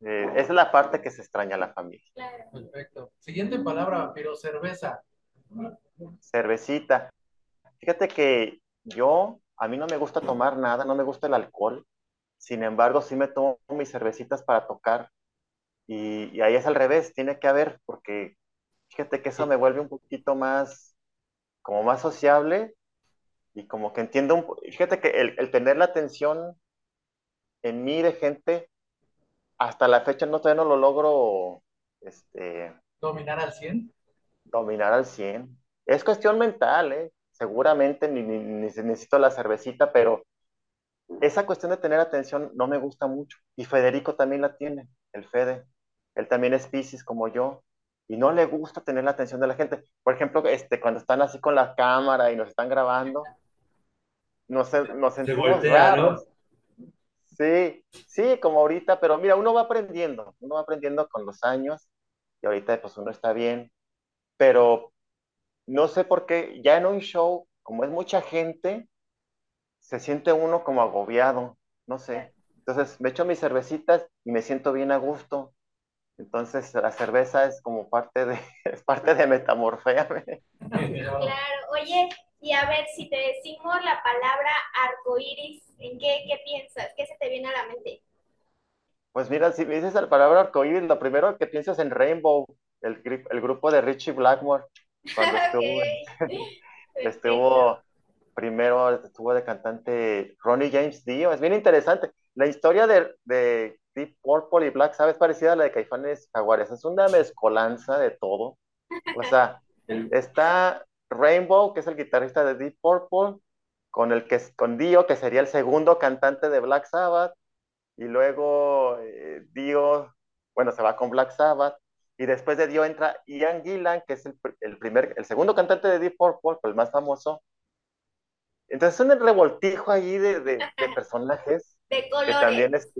eh, esa es la parte que se extraña a la familia. Perfecto. Siguiente palabra, pero cerveza. Cervecita. Fíjate que yo, a mí no me gusta tomar nada, no me gusta el alcohol. Sin embargo, sí me tomo mis cervecitas para tocar. Y, y ahí es al revés, tiene que haber, porque fíjate que eso me vuelve un poquito más, como más sociable y como que entiendo un Fíjate que el, el tener la atención en mí de gente, hasta la fecha no todavía no lo logro este, Dominar al 100. dominar al 100. Es cuestión mental, ¿eh? Seguramente ni, ni, ni necesito la cervecita, pero esa cuestión de tener atención no me gusta mucho. Y Federico también la tiene, el Fede. Él también es Pisces como yo. Y no le gusta tener la atención de la gente. Por ejemplo, este, cuando están así con la cámara y nos están grabando, nos, nos Se sentimos voltea, ¿no? raros. Sí, sí, como ahorita, pero mira, uno va aprendiendo, uno va aprendiendo con los años y ahorita pues uno está bien, pero no sé por qué, ya en un show, como es mucha gente, se siente uno como agobiado, no sé. Entonces me echo mis cervecitas y me siento bien a gusto. Entonces la cerveza es como parte de, es parte de metamorféame. Claro, oye, y a ver, si te decimos la palabra arcoíris, ¿en qué, qué piensas? ¿Qué se te viene a la mente? Pues mira, si me dices la palabra arcoíris, lo primero que pienso es en Rainbow, el, el grupo de Richie Blackmore, cuando estuvo, estuvo primero estuvo de cantante Ronnie James Dio. Es bien interesante. La historia de, de Deep Purple y Black Sabbath es parecida a la de Caifanes Jaguares. Es una mezcolanza de todo. O sea, está Rainbow, que es el guitarrista de Deep Purple, con el que con Dio, que sería el segundo cantante de Black Sabbath, y luego eh, Dio, bueno, se va con Black Sabbath, y después de Dio entra Ian Gillan, que es el, pr- el primer, el segundo cantante de Deep Purple, el más famoso, entonces es un revoltijo ahí de, de- de personajes De que colores. también es...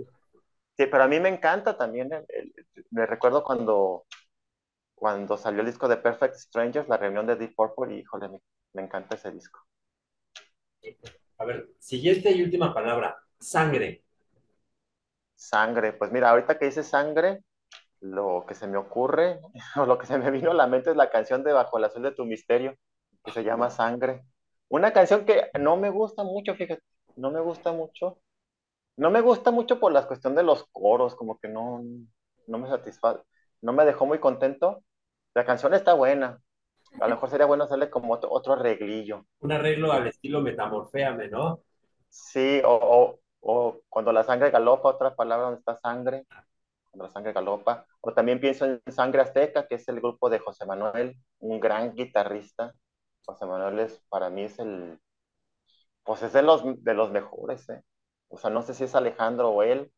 Sí, pero a mí me encanta también. el- el- me recuerdo cuando, cuando salió el disco de Perfect Strangers, la reunión de Deep Purple, y híjole, me, me encanta ese disco. A ver, siguiente y última palabra. Sangre. Sangre, pues mira, ahorita que dice sangre, lo que se me ocurre, o lo que se me vino a la mente es la canción de Bajo el azul de tu misterio, que se llama Sangre. Una canción que no me gusta mucho, fíjate, no me gusta mucho. No me gusta mucho por la cuestión de los coros, como que no, no me satisface, no me dejó muy contento. La canción está buena. A lo mejor sería bueno hacerle como otro, otro arreglillo. Un arreglo al estilo metamorféame, ¿no? Sí, o, o, o cuando la sangre galopa, otra palabra donde está sangre, cuando la sangre galopa. O también pienso en Sangre Azteca, que es el grupo de José Manuel, un gran guitarrista. José Manuel es, para mí es el, pues es de los, de los mejores, ¿eh? O sea, no sé si es Alejandro o él,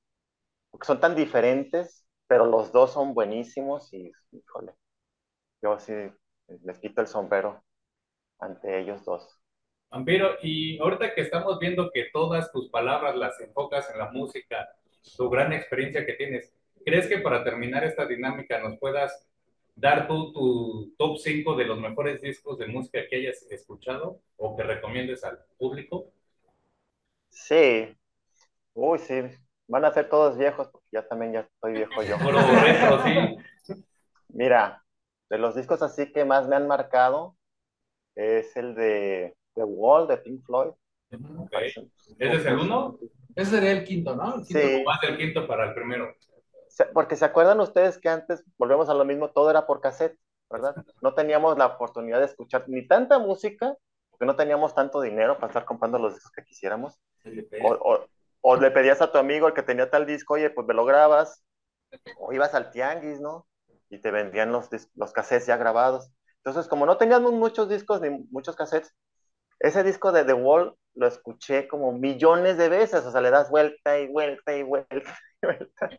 porque son tan diferentes, pero los dos son buenísimos y, híjole, yo sí les quito el sombrero ante ellos dos. Vampiro, y ahorita que estamos viendo que todas tus palabras las enfocas en la música, tu gran experiencia que tienes, ¿crees que para terminar esta dinámica nos puedas dar tú tu top 5 de los mejores discos de música que hayas escuchado o que recomiendes al público? Sí, uy, sí, van a ser todos viejos, porque ya también ya estoy viejo yo. Sí. Mira, de los discos así que más me han marcado es el de The Wall de Pink Floyd. Ok. ¿Ese es el uno? Ese sería el quinto, ¿no? El quinto. Sí, más del quinto para el primero. porque se acuerdan ustedes que antes, volvemos a lo mismo, todo era por cassette, ¿verdad? No teníamos la oportunidad de escuchar ni tanta música, porque no teníamos tanto dinero para estar comprando los discos que quisiéramos. O, o- o le pedías a tu amigo, el que tenía tal disco, oye, pues me lo grabas, o ibas al tianguis, ¿no? Y te vendían los, los cassettes ya grabados. Entonces, como no teníamos muchos discos ni muchos cassettes, ese disco de The Wall lo escuché como millones de veces, o sea, le das vuelta y vuelta y vuelta y vuelta.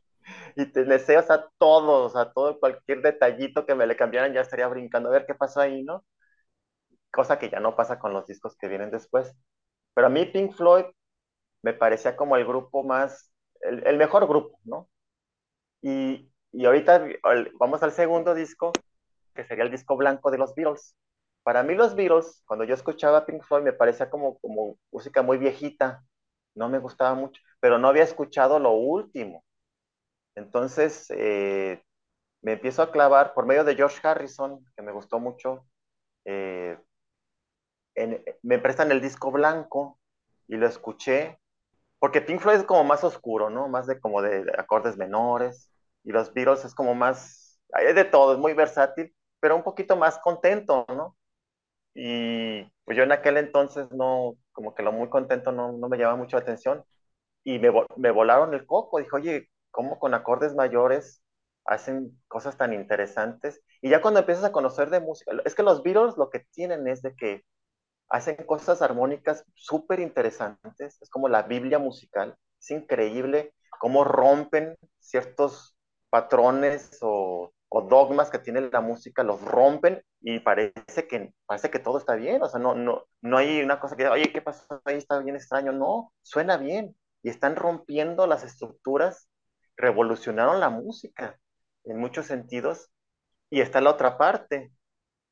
Y te deseas a todos, a todo cualquier detallito que me le cambiaran, ya estaría brincando a ver qué pasó ahí, ¿no? Cosa que ya no pasa con los discos que vienen después. Pero a mí Pink Floyd me parecía como el grupo más, el, el mejor grupo, ¿no? Y, y ahorita vamos al segundo disco, que sería el disco blanco de los Beatles. Para mí los Beatles, cuando yo escuchaba Pink Floyd, me parecía como, como música muy viejita, no me gustaba mucho, pero no había escuchado lo último. Entonces, eh, me empiezo a clavar por medio de George Harrison, que me gustó mucho. eh, me prestan el disco blanco y lo escuché, porque Pink Floyd es como más oscuro, ¿no? Más de como de acordes menores, y los Beatles es como más, hay de todo, es muy versátil, pero un poquito más contento, ¿no? Y pues yo en aquel entonces no, como que lo muy contento no, no me llamaba mucho la atención, y me, me volaron el coco, dije, oye, ¿cómo con acordes mayores hacen cosas tan interesantes. Y ya cuando empiezas a conocer de música, es que los Beatles lo que tienen es de que hacen cosas armónicas súper interesantes, es como la Biblia musical, es increíble cómo rompen ciertos patrones o, o, dogmas que tiene la música, los rompen y parece que, parece que todo está bien, o sea, no, no, no hay una cosa que, oye, ¿qué pasó ahí? Está bien extraño, no, suena bien y están rompiendo las estructuras, revolucionaron la música en muchos sentidos y está la otra parte,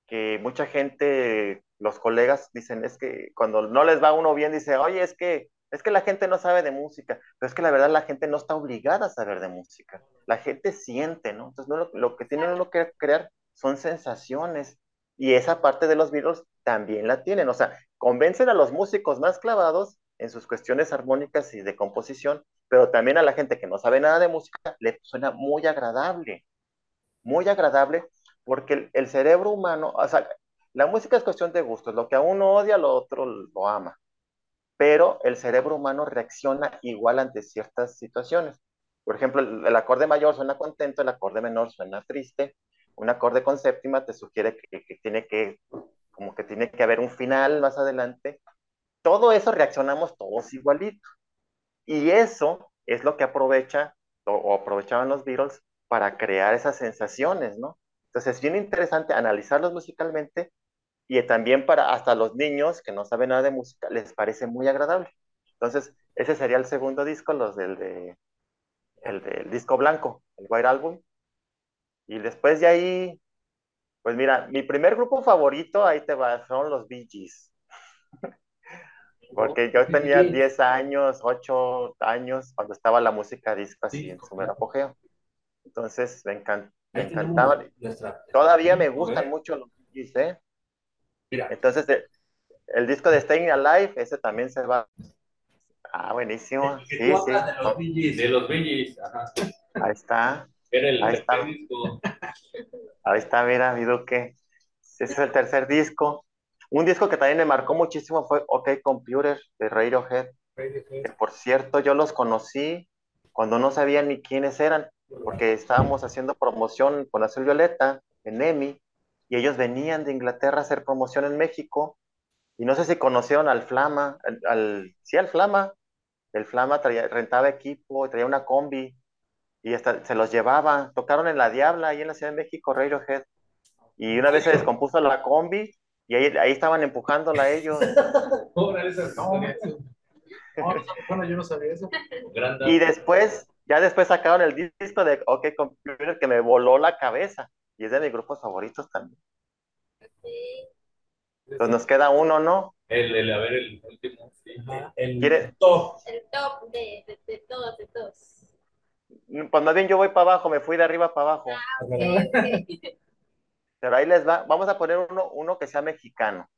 que mucha gente, los colegas dicen, es que cuando no les va uno bien, dice, oye, es que es que la gente no sabe de música, pero es que la verdad la gente no está obligada a saber de música. La gente siente, ¿no? Entonces no, lo, que tiene uno que crear son sensaciones. Y esa parte de los virus también la tienen. O sea, convencen a los músicos más clavados en sus cuestiones armónicas y de composición, pero también a la gente que no sabe nada de música le suena muy agradable. Muy agradable porque el, el cerebro humano, o sea, la música es cuestión de gustos. Lo que a uno odia, lo otro lo ama pero el cerebro humano reacciona igual ante ciertas situaciones. Por ejemplo, el, acorde mayor suena contento, el acorde menor suena triste, un acorde con séptima te sugiere que, tiene que, como que tiene que haber un final más adelante. Todo eso reaccionamos todos igualito. Y eso es lo que aprovecha o, aprovechaban los Beatles para crear esas sensaciones, ¿no? Entonces es bien interesante analizarlos musicalmente y también para hasta los niños que no saben nada de música les parece muy agradable. Entonces, ese sería el segundo disco, los del de, el del disco blanco, el White Album. Y después de ahí, pues mira, mi primer grupo favorito, ahí te va, son los Bee Gees. Porque yo tenía 10 años, 8 años, cuando estaba la música disco así en su mero apogeo. Entonces, me, me encantaban. Todavía me gustan mucho los Bee Gees, ¿eh? Entonces, el, disco de Staying Alive, ese también se va. Ah, buenísimo. Sí, sí. De los Bee Ahí está. el Ahí está. disco. Ahí está, mira, mi duque. Ese es el tercer disco. Un disco que también me marcó muchísimo fue OK Computer de Radiohead. Que por cierto, yo los conocí cuando no sabía ni quiénes eran, porque estábamos haciendo promoción con Azul Violeta en EMI y ellos venían de Inglaterra a hacer promoción en México y no sé si conocieron al Flama, al, sí al Flama, el Flama traía, rentaba equipo, traía una combi y hasta se los llevaba, tocaron en La Diabla, ahí en la Ciudad de México, Radiohead, y una vez se descompuso la combi y ahí, ahí estaban empujándola a ellos. bueno, yo no sabía eso. Y después, ya después sacaron el disco de OK Computer que me voló la cabeza y es de mis grupos favoritos también. Entonces nos queda uno, ¿no? El, el a ver, el último. el top. El top de, de, todos, de todos. Pues más bien yo voy para abajo, me fui de arriba para abajo. Ah, Pero ahí les va, vamos a poner uno, uno que sea mexicano.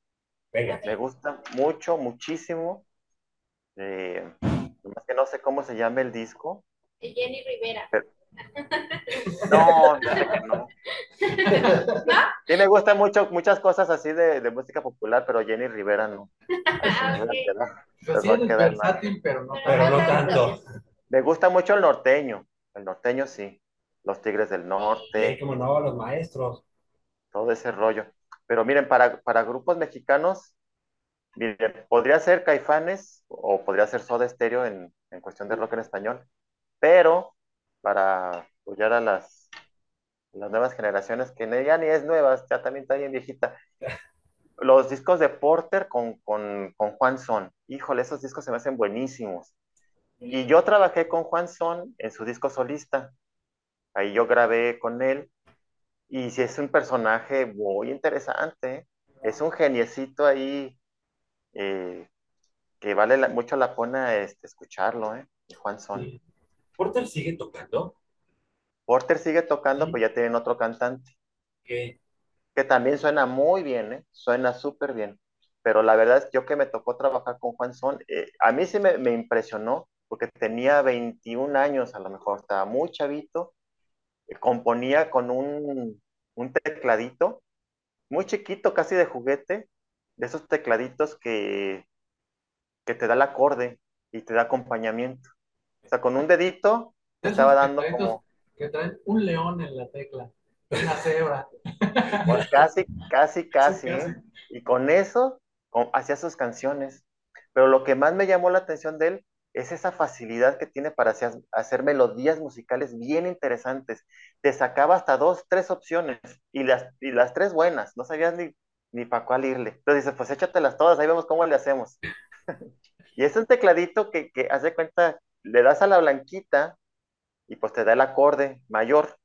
Venga. Me gusta mucho, muchísimo. Eh, más que no sé cómo se llama el disco. Jenny Rivera. No, no. Sí me gustan mucho, muchas cosas así de, de, música popular, pero Jenny Rivera no. Ah, sí pero no, pero no tanto. Me gusta mucho el norteño. El norteño sí. Los Tigres del Norte. Sí, como no, los maestros. Todo ese rollo. Pero miren, para, para grupos mexicanos, miren, podría ser Caifanes o podría ser Soda Stereo en, en cuestión de rock en español. Pero para apoyar a las, las nuevas generaciones, que ya ni es nueva, ya también está bien viejita. Los discos de Porter con, con, con Juan Son. Híjole, esos discos se me hacen buenísimos. Y yo trabajé con Juan Son en su disco solista. Ahí yo grabé con él. Y si es un personaje muy interesante. Es un geniecito ahí eh, que vale mucho la pena este, escucharlo, ¿eh? Juan Son. ¿Porter sigue tocando? Porter sigue tocando, pues ya tienen otro cantante. ¿Qué? Que también suena muy bien, ¿eh? Suena súper bien. Pero la verdad es que yo que me tocó trabajar con Juan Son, eh, a mí sí me, me, impresionó, porque tenía 21 años a lo mejor, estaba muy chavito, eh, componía con un, un tecladito, muy chiquito, casi de juguete, de esos tecladitos que, que te da el acorde y te da acompañamiento. Sea, con un dedito estaba dando como... que traen un león en la tecla, una cebra. Pues casi, casi, casi. Sí, ¿eh? casi. Y con eso con- hacía sus canciones. Pero lo que más me llamó la atención de él es esa facilidad que tiene para hacer, hacer melodías musicales bien interesantes. Te sacaba hasta dos, tres opciones y las, y las tres buenas. No sabías ni, ni para cuál irle. Entonces dices, pues échatelas todas, ahí vemos cómo le hacemos. y es un tecladito que, que haz de cuenta, le das a la blanquita y pues te da el acorde mayor.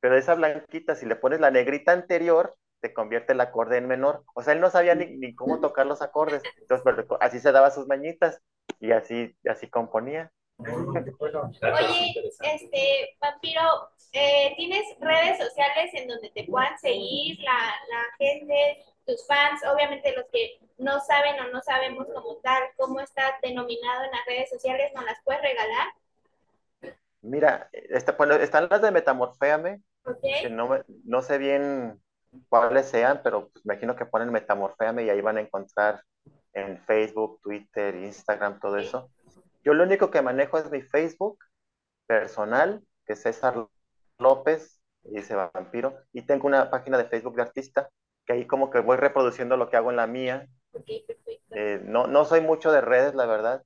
Pero esa blanquita, si le pones la negrita anterior, te convierte el acorde en menor. O sea, él no sabía ni, cómo tocar los acordes. Entonces, pero así se daba sus mañitas y así, así componía. Oye, este, Vampiro, eh, ¿tienes redes sociales en donde te puedan seguir la, la gente, tus fans? Obviamente los que no saben o no sabemos como tal cómo estás denominado en las redes sociales, ¿nos las puedes regalar? Mira, está, bueno, están las de Metamorféame, que no, no sé bien cuáles sean, pero pues imagino que ponen Metamorféame y ahí van a encontrar en Facebook, Twitter, Instagram, todo eso. Yo lo único que manejo es mi Facebook personal, que es César López, dice Vampiro, y tengo una página de Facebook de artista, que ahí como que voy reproduciendo lo que hago en la mía. Perfecto. Eh, no, no soy mucho de redes, la verdad.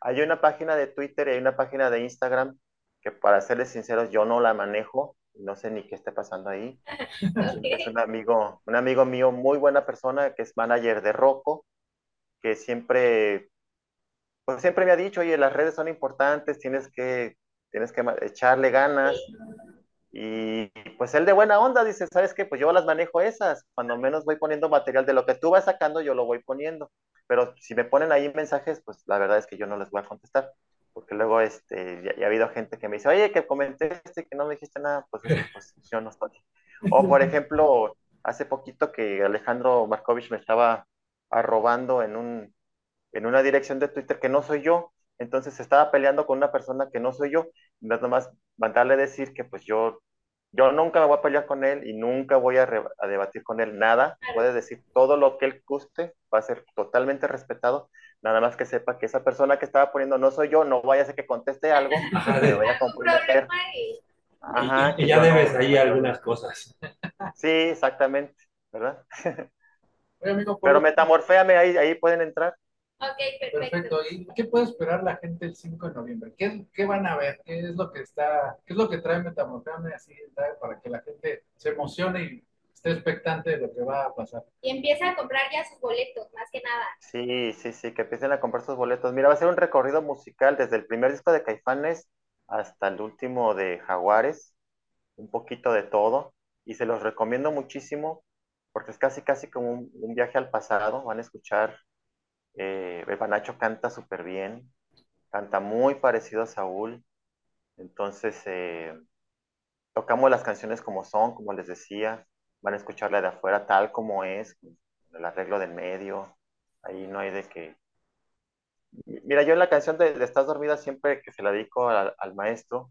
Hay una página de Twitter y hay una página de Instagram que para serles sinceros yo no la manejo, no sé ni qué esté pasando ahí. Es un amigo, un amigo mío, muy buena persona, que es manager de Rocco, que siempre, pues siempre me ha dicho, oye, las redes son importantes, tienes que, tienes que echarle ganas. Y pues él de buena onda dice, ¿sabes qué? Pues yo las manejo esas. Cuando menos voy poniendo material de lo que tú vas sacando, yo lo voy poniendo. Pero si me ponen ahí mensajes, pues la verdad es que yo no les voy a contestar. Porque luego este, ya, ya ha habido gente que me dice, oye, que comenté este, que no me dijiste nada, pues, pues yo no estoy. O por ejemplo, hace poquito que Alejandro Markovich me estaba arrobando en un, en una dirección de Twitter que no soy yo. Entonces estaba peleando con una persona que no soy yo. Nada más mandarle decir que pues yo, yo nunca me voy a pelear con él y nunca voy a, re- a debatir con él nada. Puede decir todo lo que él guste, va a ser totalmente respetado. Nada más que sepa que esa persona que estaba poniendo no soy yo, no vaya a ser que conteste algo, Ajá, que vaya a. Y- Ajá, y, que y ya yo no- debes ahí algunas cosas. Sí, exactamente, ¿verdad? Oye, amigo, Pero metamorféame, ahí, ahí pueden entrar. Ok, perfecto. Perfecto. ¿Y qué puede esperar la gente el 5 de noviembre? ¿Qué, qué van a ver? ¿Qué es lo que está, qué es lo que trae Metamorfame así trae para que la gente se emocione y esté expectante de lo que va a pasar? Y empieza a comprar ya sus boletos, más que nada. Sí, sí, sí, que empiecen a comprar sus boletos. Mira, va a ser un recorrido musical desde el primer disco de Caifanes hasta el último de Jaguares, un poquito de todo, y se los recomiendo muchísimo porque es casi, casi como un, un viaje al pasado. Van a escuchar, eh, el Banacho canta súper bien, canta muy parecido a Saúl, entonces eh, tocamos las canciones como son, como les decía, van a escucharla de afuera tal como es, con el arreglo del medio, ahí no hay de que... Mira, yo en la canción de, Estás dormida siempre que se la dedico al, al maestro,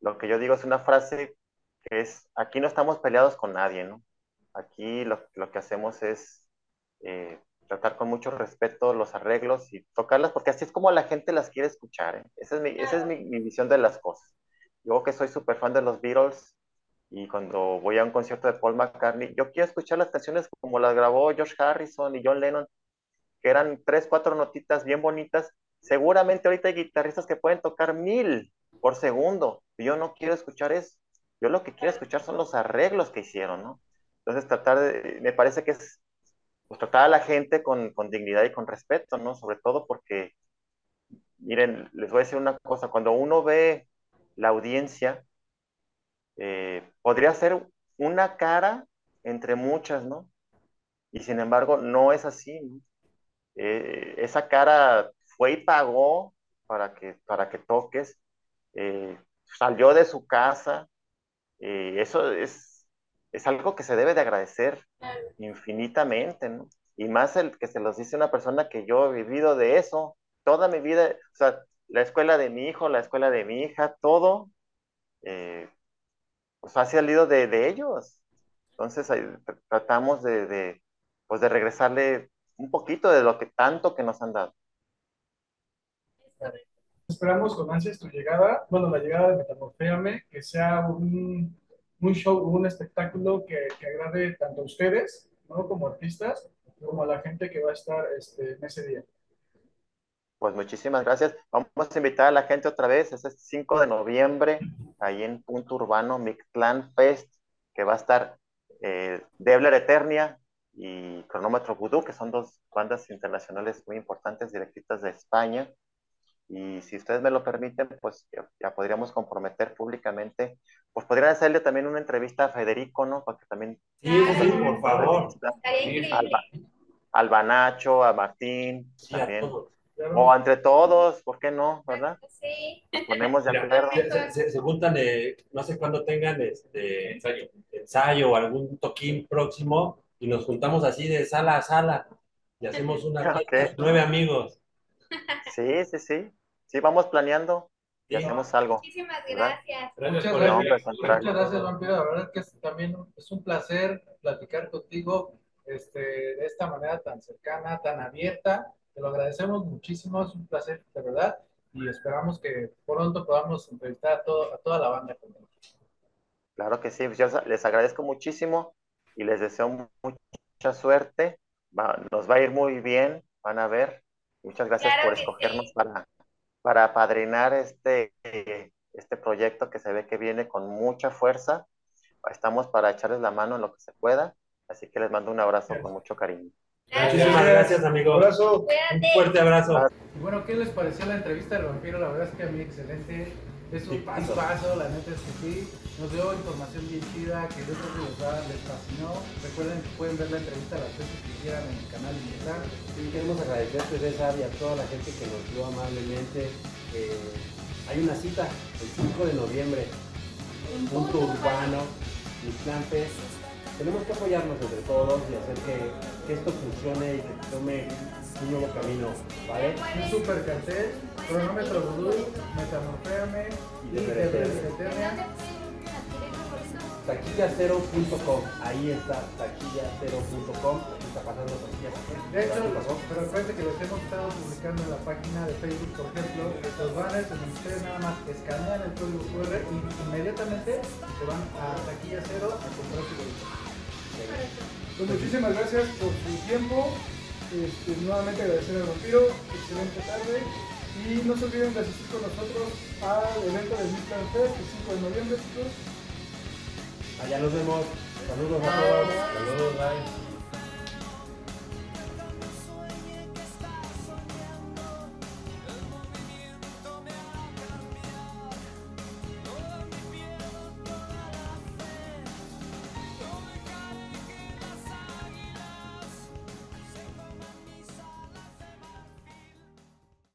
lo que yo digo es una frase que es, aquí no estamos peleados con nadie, ¿no? Aquí lo, lo que hacemos es eh, tratar con mucho respeto los arreglos y tocarlas, porque así es como la gente las quiere escuchar, ¿eh? Esa es mi, esa es mi, mi visión de las cosas. Yo que soy súper fan de los Beatles y cuando voy a un concierto de Paul McCartney, yo quiero escuchar las canciones como las grabó George Harrison y John Lennon, que eran tres, cuatro notitas bien bonitas. Seguramente ahorita hay guitarristas que pueden tocar mil por segundo. Yo no quiero escuchar eso. Yo lo que quiero escuchar son los arreglos que hicieron, ¿no? Entonces tratar de, me parece que es pues, tratar a la gente con, con dignidad y con respeto, ¿no? Sobre todo porque, miren, les voy a decir una cosa, cuando uno ve la audiencia, eh, podría ser una cara entre muchas, ¿no? Y sin embargo, no es así, ¿no? Eh, esa cara fue y pagó para que, para que toques, eh, salió de su casa, eh, eso es, es algo que se debe de agradecer infinitamente, ¿no? Y más el que se los dice una persona que yo he vivido de eso, toda mi vida, o sea, la escuela de mi hijo, la escuela de mi hija, todo, eh, pues ha salido de, de ellos. Entonces ahí tratamos de, de, pues de regresarle un poquito de lo que tanto que nos han dado. Esperamos con ansias tu llegada, bueno, la llegada de Metamorféame, que sea un, un show, un espectáculo que, que agrade tanto a ustedes, ¿no? Como artistas, como a la gente que va a estar este, en ese día. Pues muchísimas gracias. Vamos a invitar a la gente otra vez, es el 5 de noviembre, ahí en Punto Urbano, Mictlán Fest, que va a estar eh, Debler Eternia y Cronómetro Voodoo, que son dos bandas internacionales muy importantes, directistas de España. Y si ustedes me lo permiten, pues ya, ya podríamos comprometer públicamente. Pues podrían hacerle también una entrevista a Federico, ¿no? Para que también... Sí, sí, por favor. Al Banacho, a Martín, Sí, a también. O entre todos, ¿por qué no? ¿Verdad? Sí. Ponemos de acuerdo. Se, se- juntan, eh, no sé cuándo tengan este ensayo, ensayo o algún toquín próximo y nos juntamos así de sala a sala y hacemos una nueve amigos. Sí, sí, sí. Sí, vamos planeando y Sí. hacemos algo. Muchísimas gracias. Gracias Muchas gracias. Pues. Muchas gracias, Vampiro. La verdad que es también un- es un placer platicar contigo este, de esta manera tan cercana, tan abierta. Te lo agradecemos muchísimo, es un placer, de verdad. Y esperamos que pronto podamos entrevistar a, todo, a toda la banda. Claro que sí, pues yo les agradezco muchísimo y les deseo mu- mucha suerte. Va- nos va a ir muy bien, van a ver. Muchas gracias Claro por escogernos sí. para, para apadrinar este, este proyecto que se ve que viene con mucha fuerza. Estamos para echarles la mano en lo que se pueda, así que les mando un abrazo con mucho cariño. Muchísimas Gracias. Abrazo. Un fuerte abrazo. Y bueno, ¿qué les pareció la entrevista del vampiro? La verdad es que a mí excelente. Es un paso, la neta es que sí. Nos dio información bien chida que yo creo que les, va- les fascinó. Recuerden que pueden ver la entrevista las veces que quieran en el canal Mixar. Y queremos agradecer Teresa y a toda la gente que nos dio amablemente. Eh, hay una cita el 5 de noviembre, punto urbano, Mixlan. Tenemos que apoyarnos entre todos y hacer que, que esto funcione y que tome un nuevo camino, ¿vale? Un super cartel, cronómetro vudú, metamorféame y Y de de Eternia. ¿De dónde Eternia. pueden adquirir favoritos? Taquillacero.com, ahí está, taquillacero.com, aquí está pasando taquilla De hecho, pero acuérdense que les hemos estado publicando en la página de Facebook, por ejemplo, los banners en donde ustedes nada más escanean el código QR y inmediatamente se van a taquilla cero a comprar su boleto. Pues muchísimas gracias por su tiempo. Este, nuevamente agradecer al vampiro. Excelente tarde. Y no se olviden de asistir con nosotros al evento del Midland Fest el 5 de noviembre, chicos. Allá nos vemos. Saludos a todos. Saludos, bye.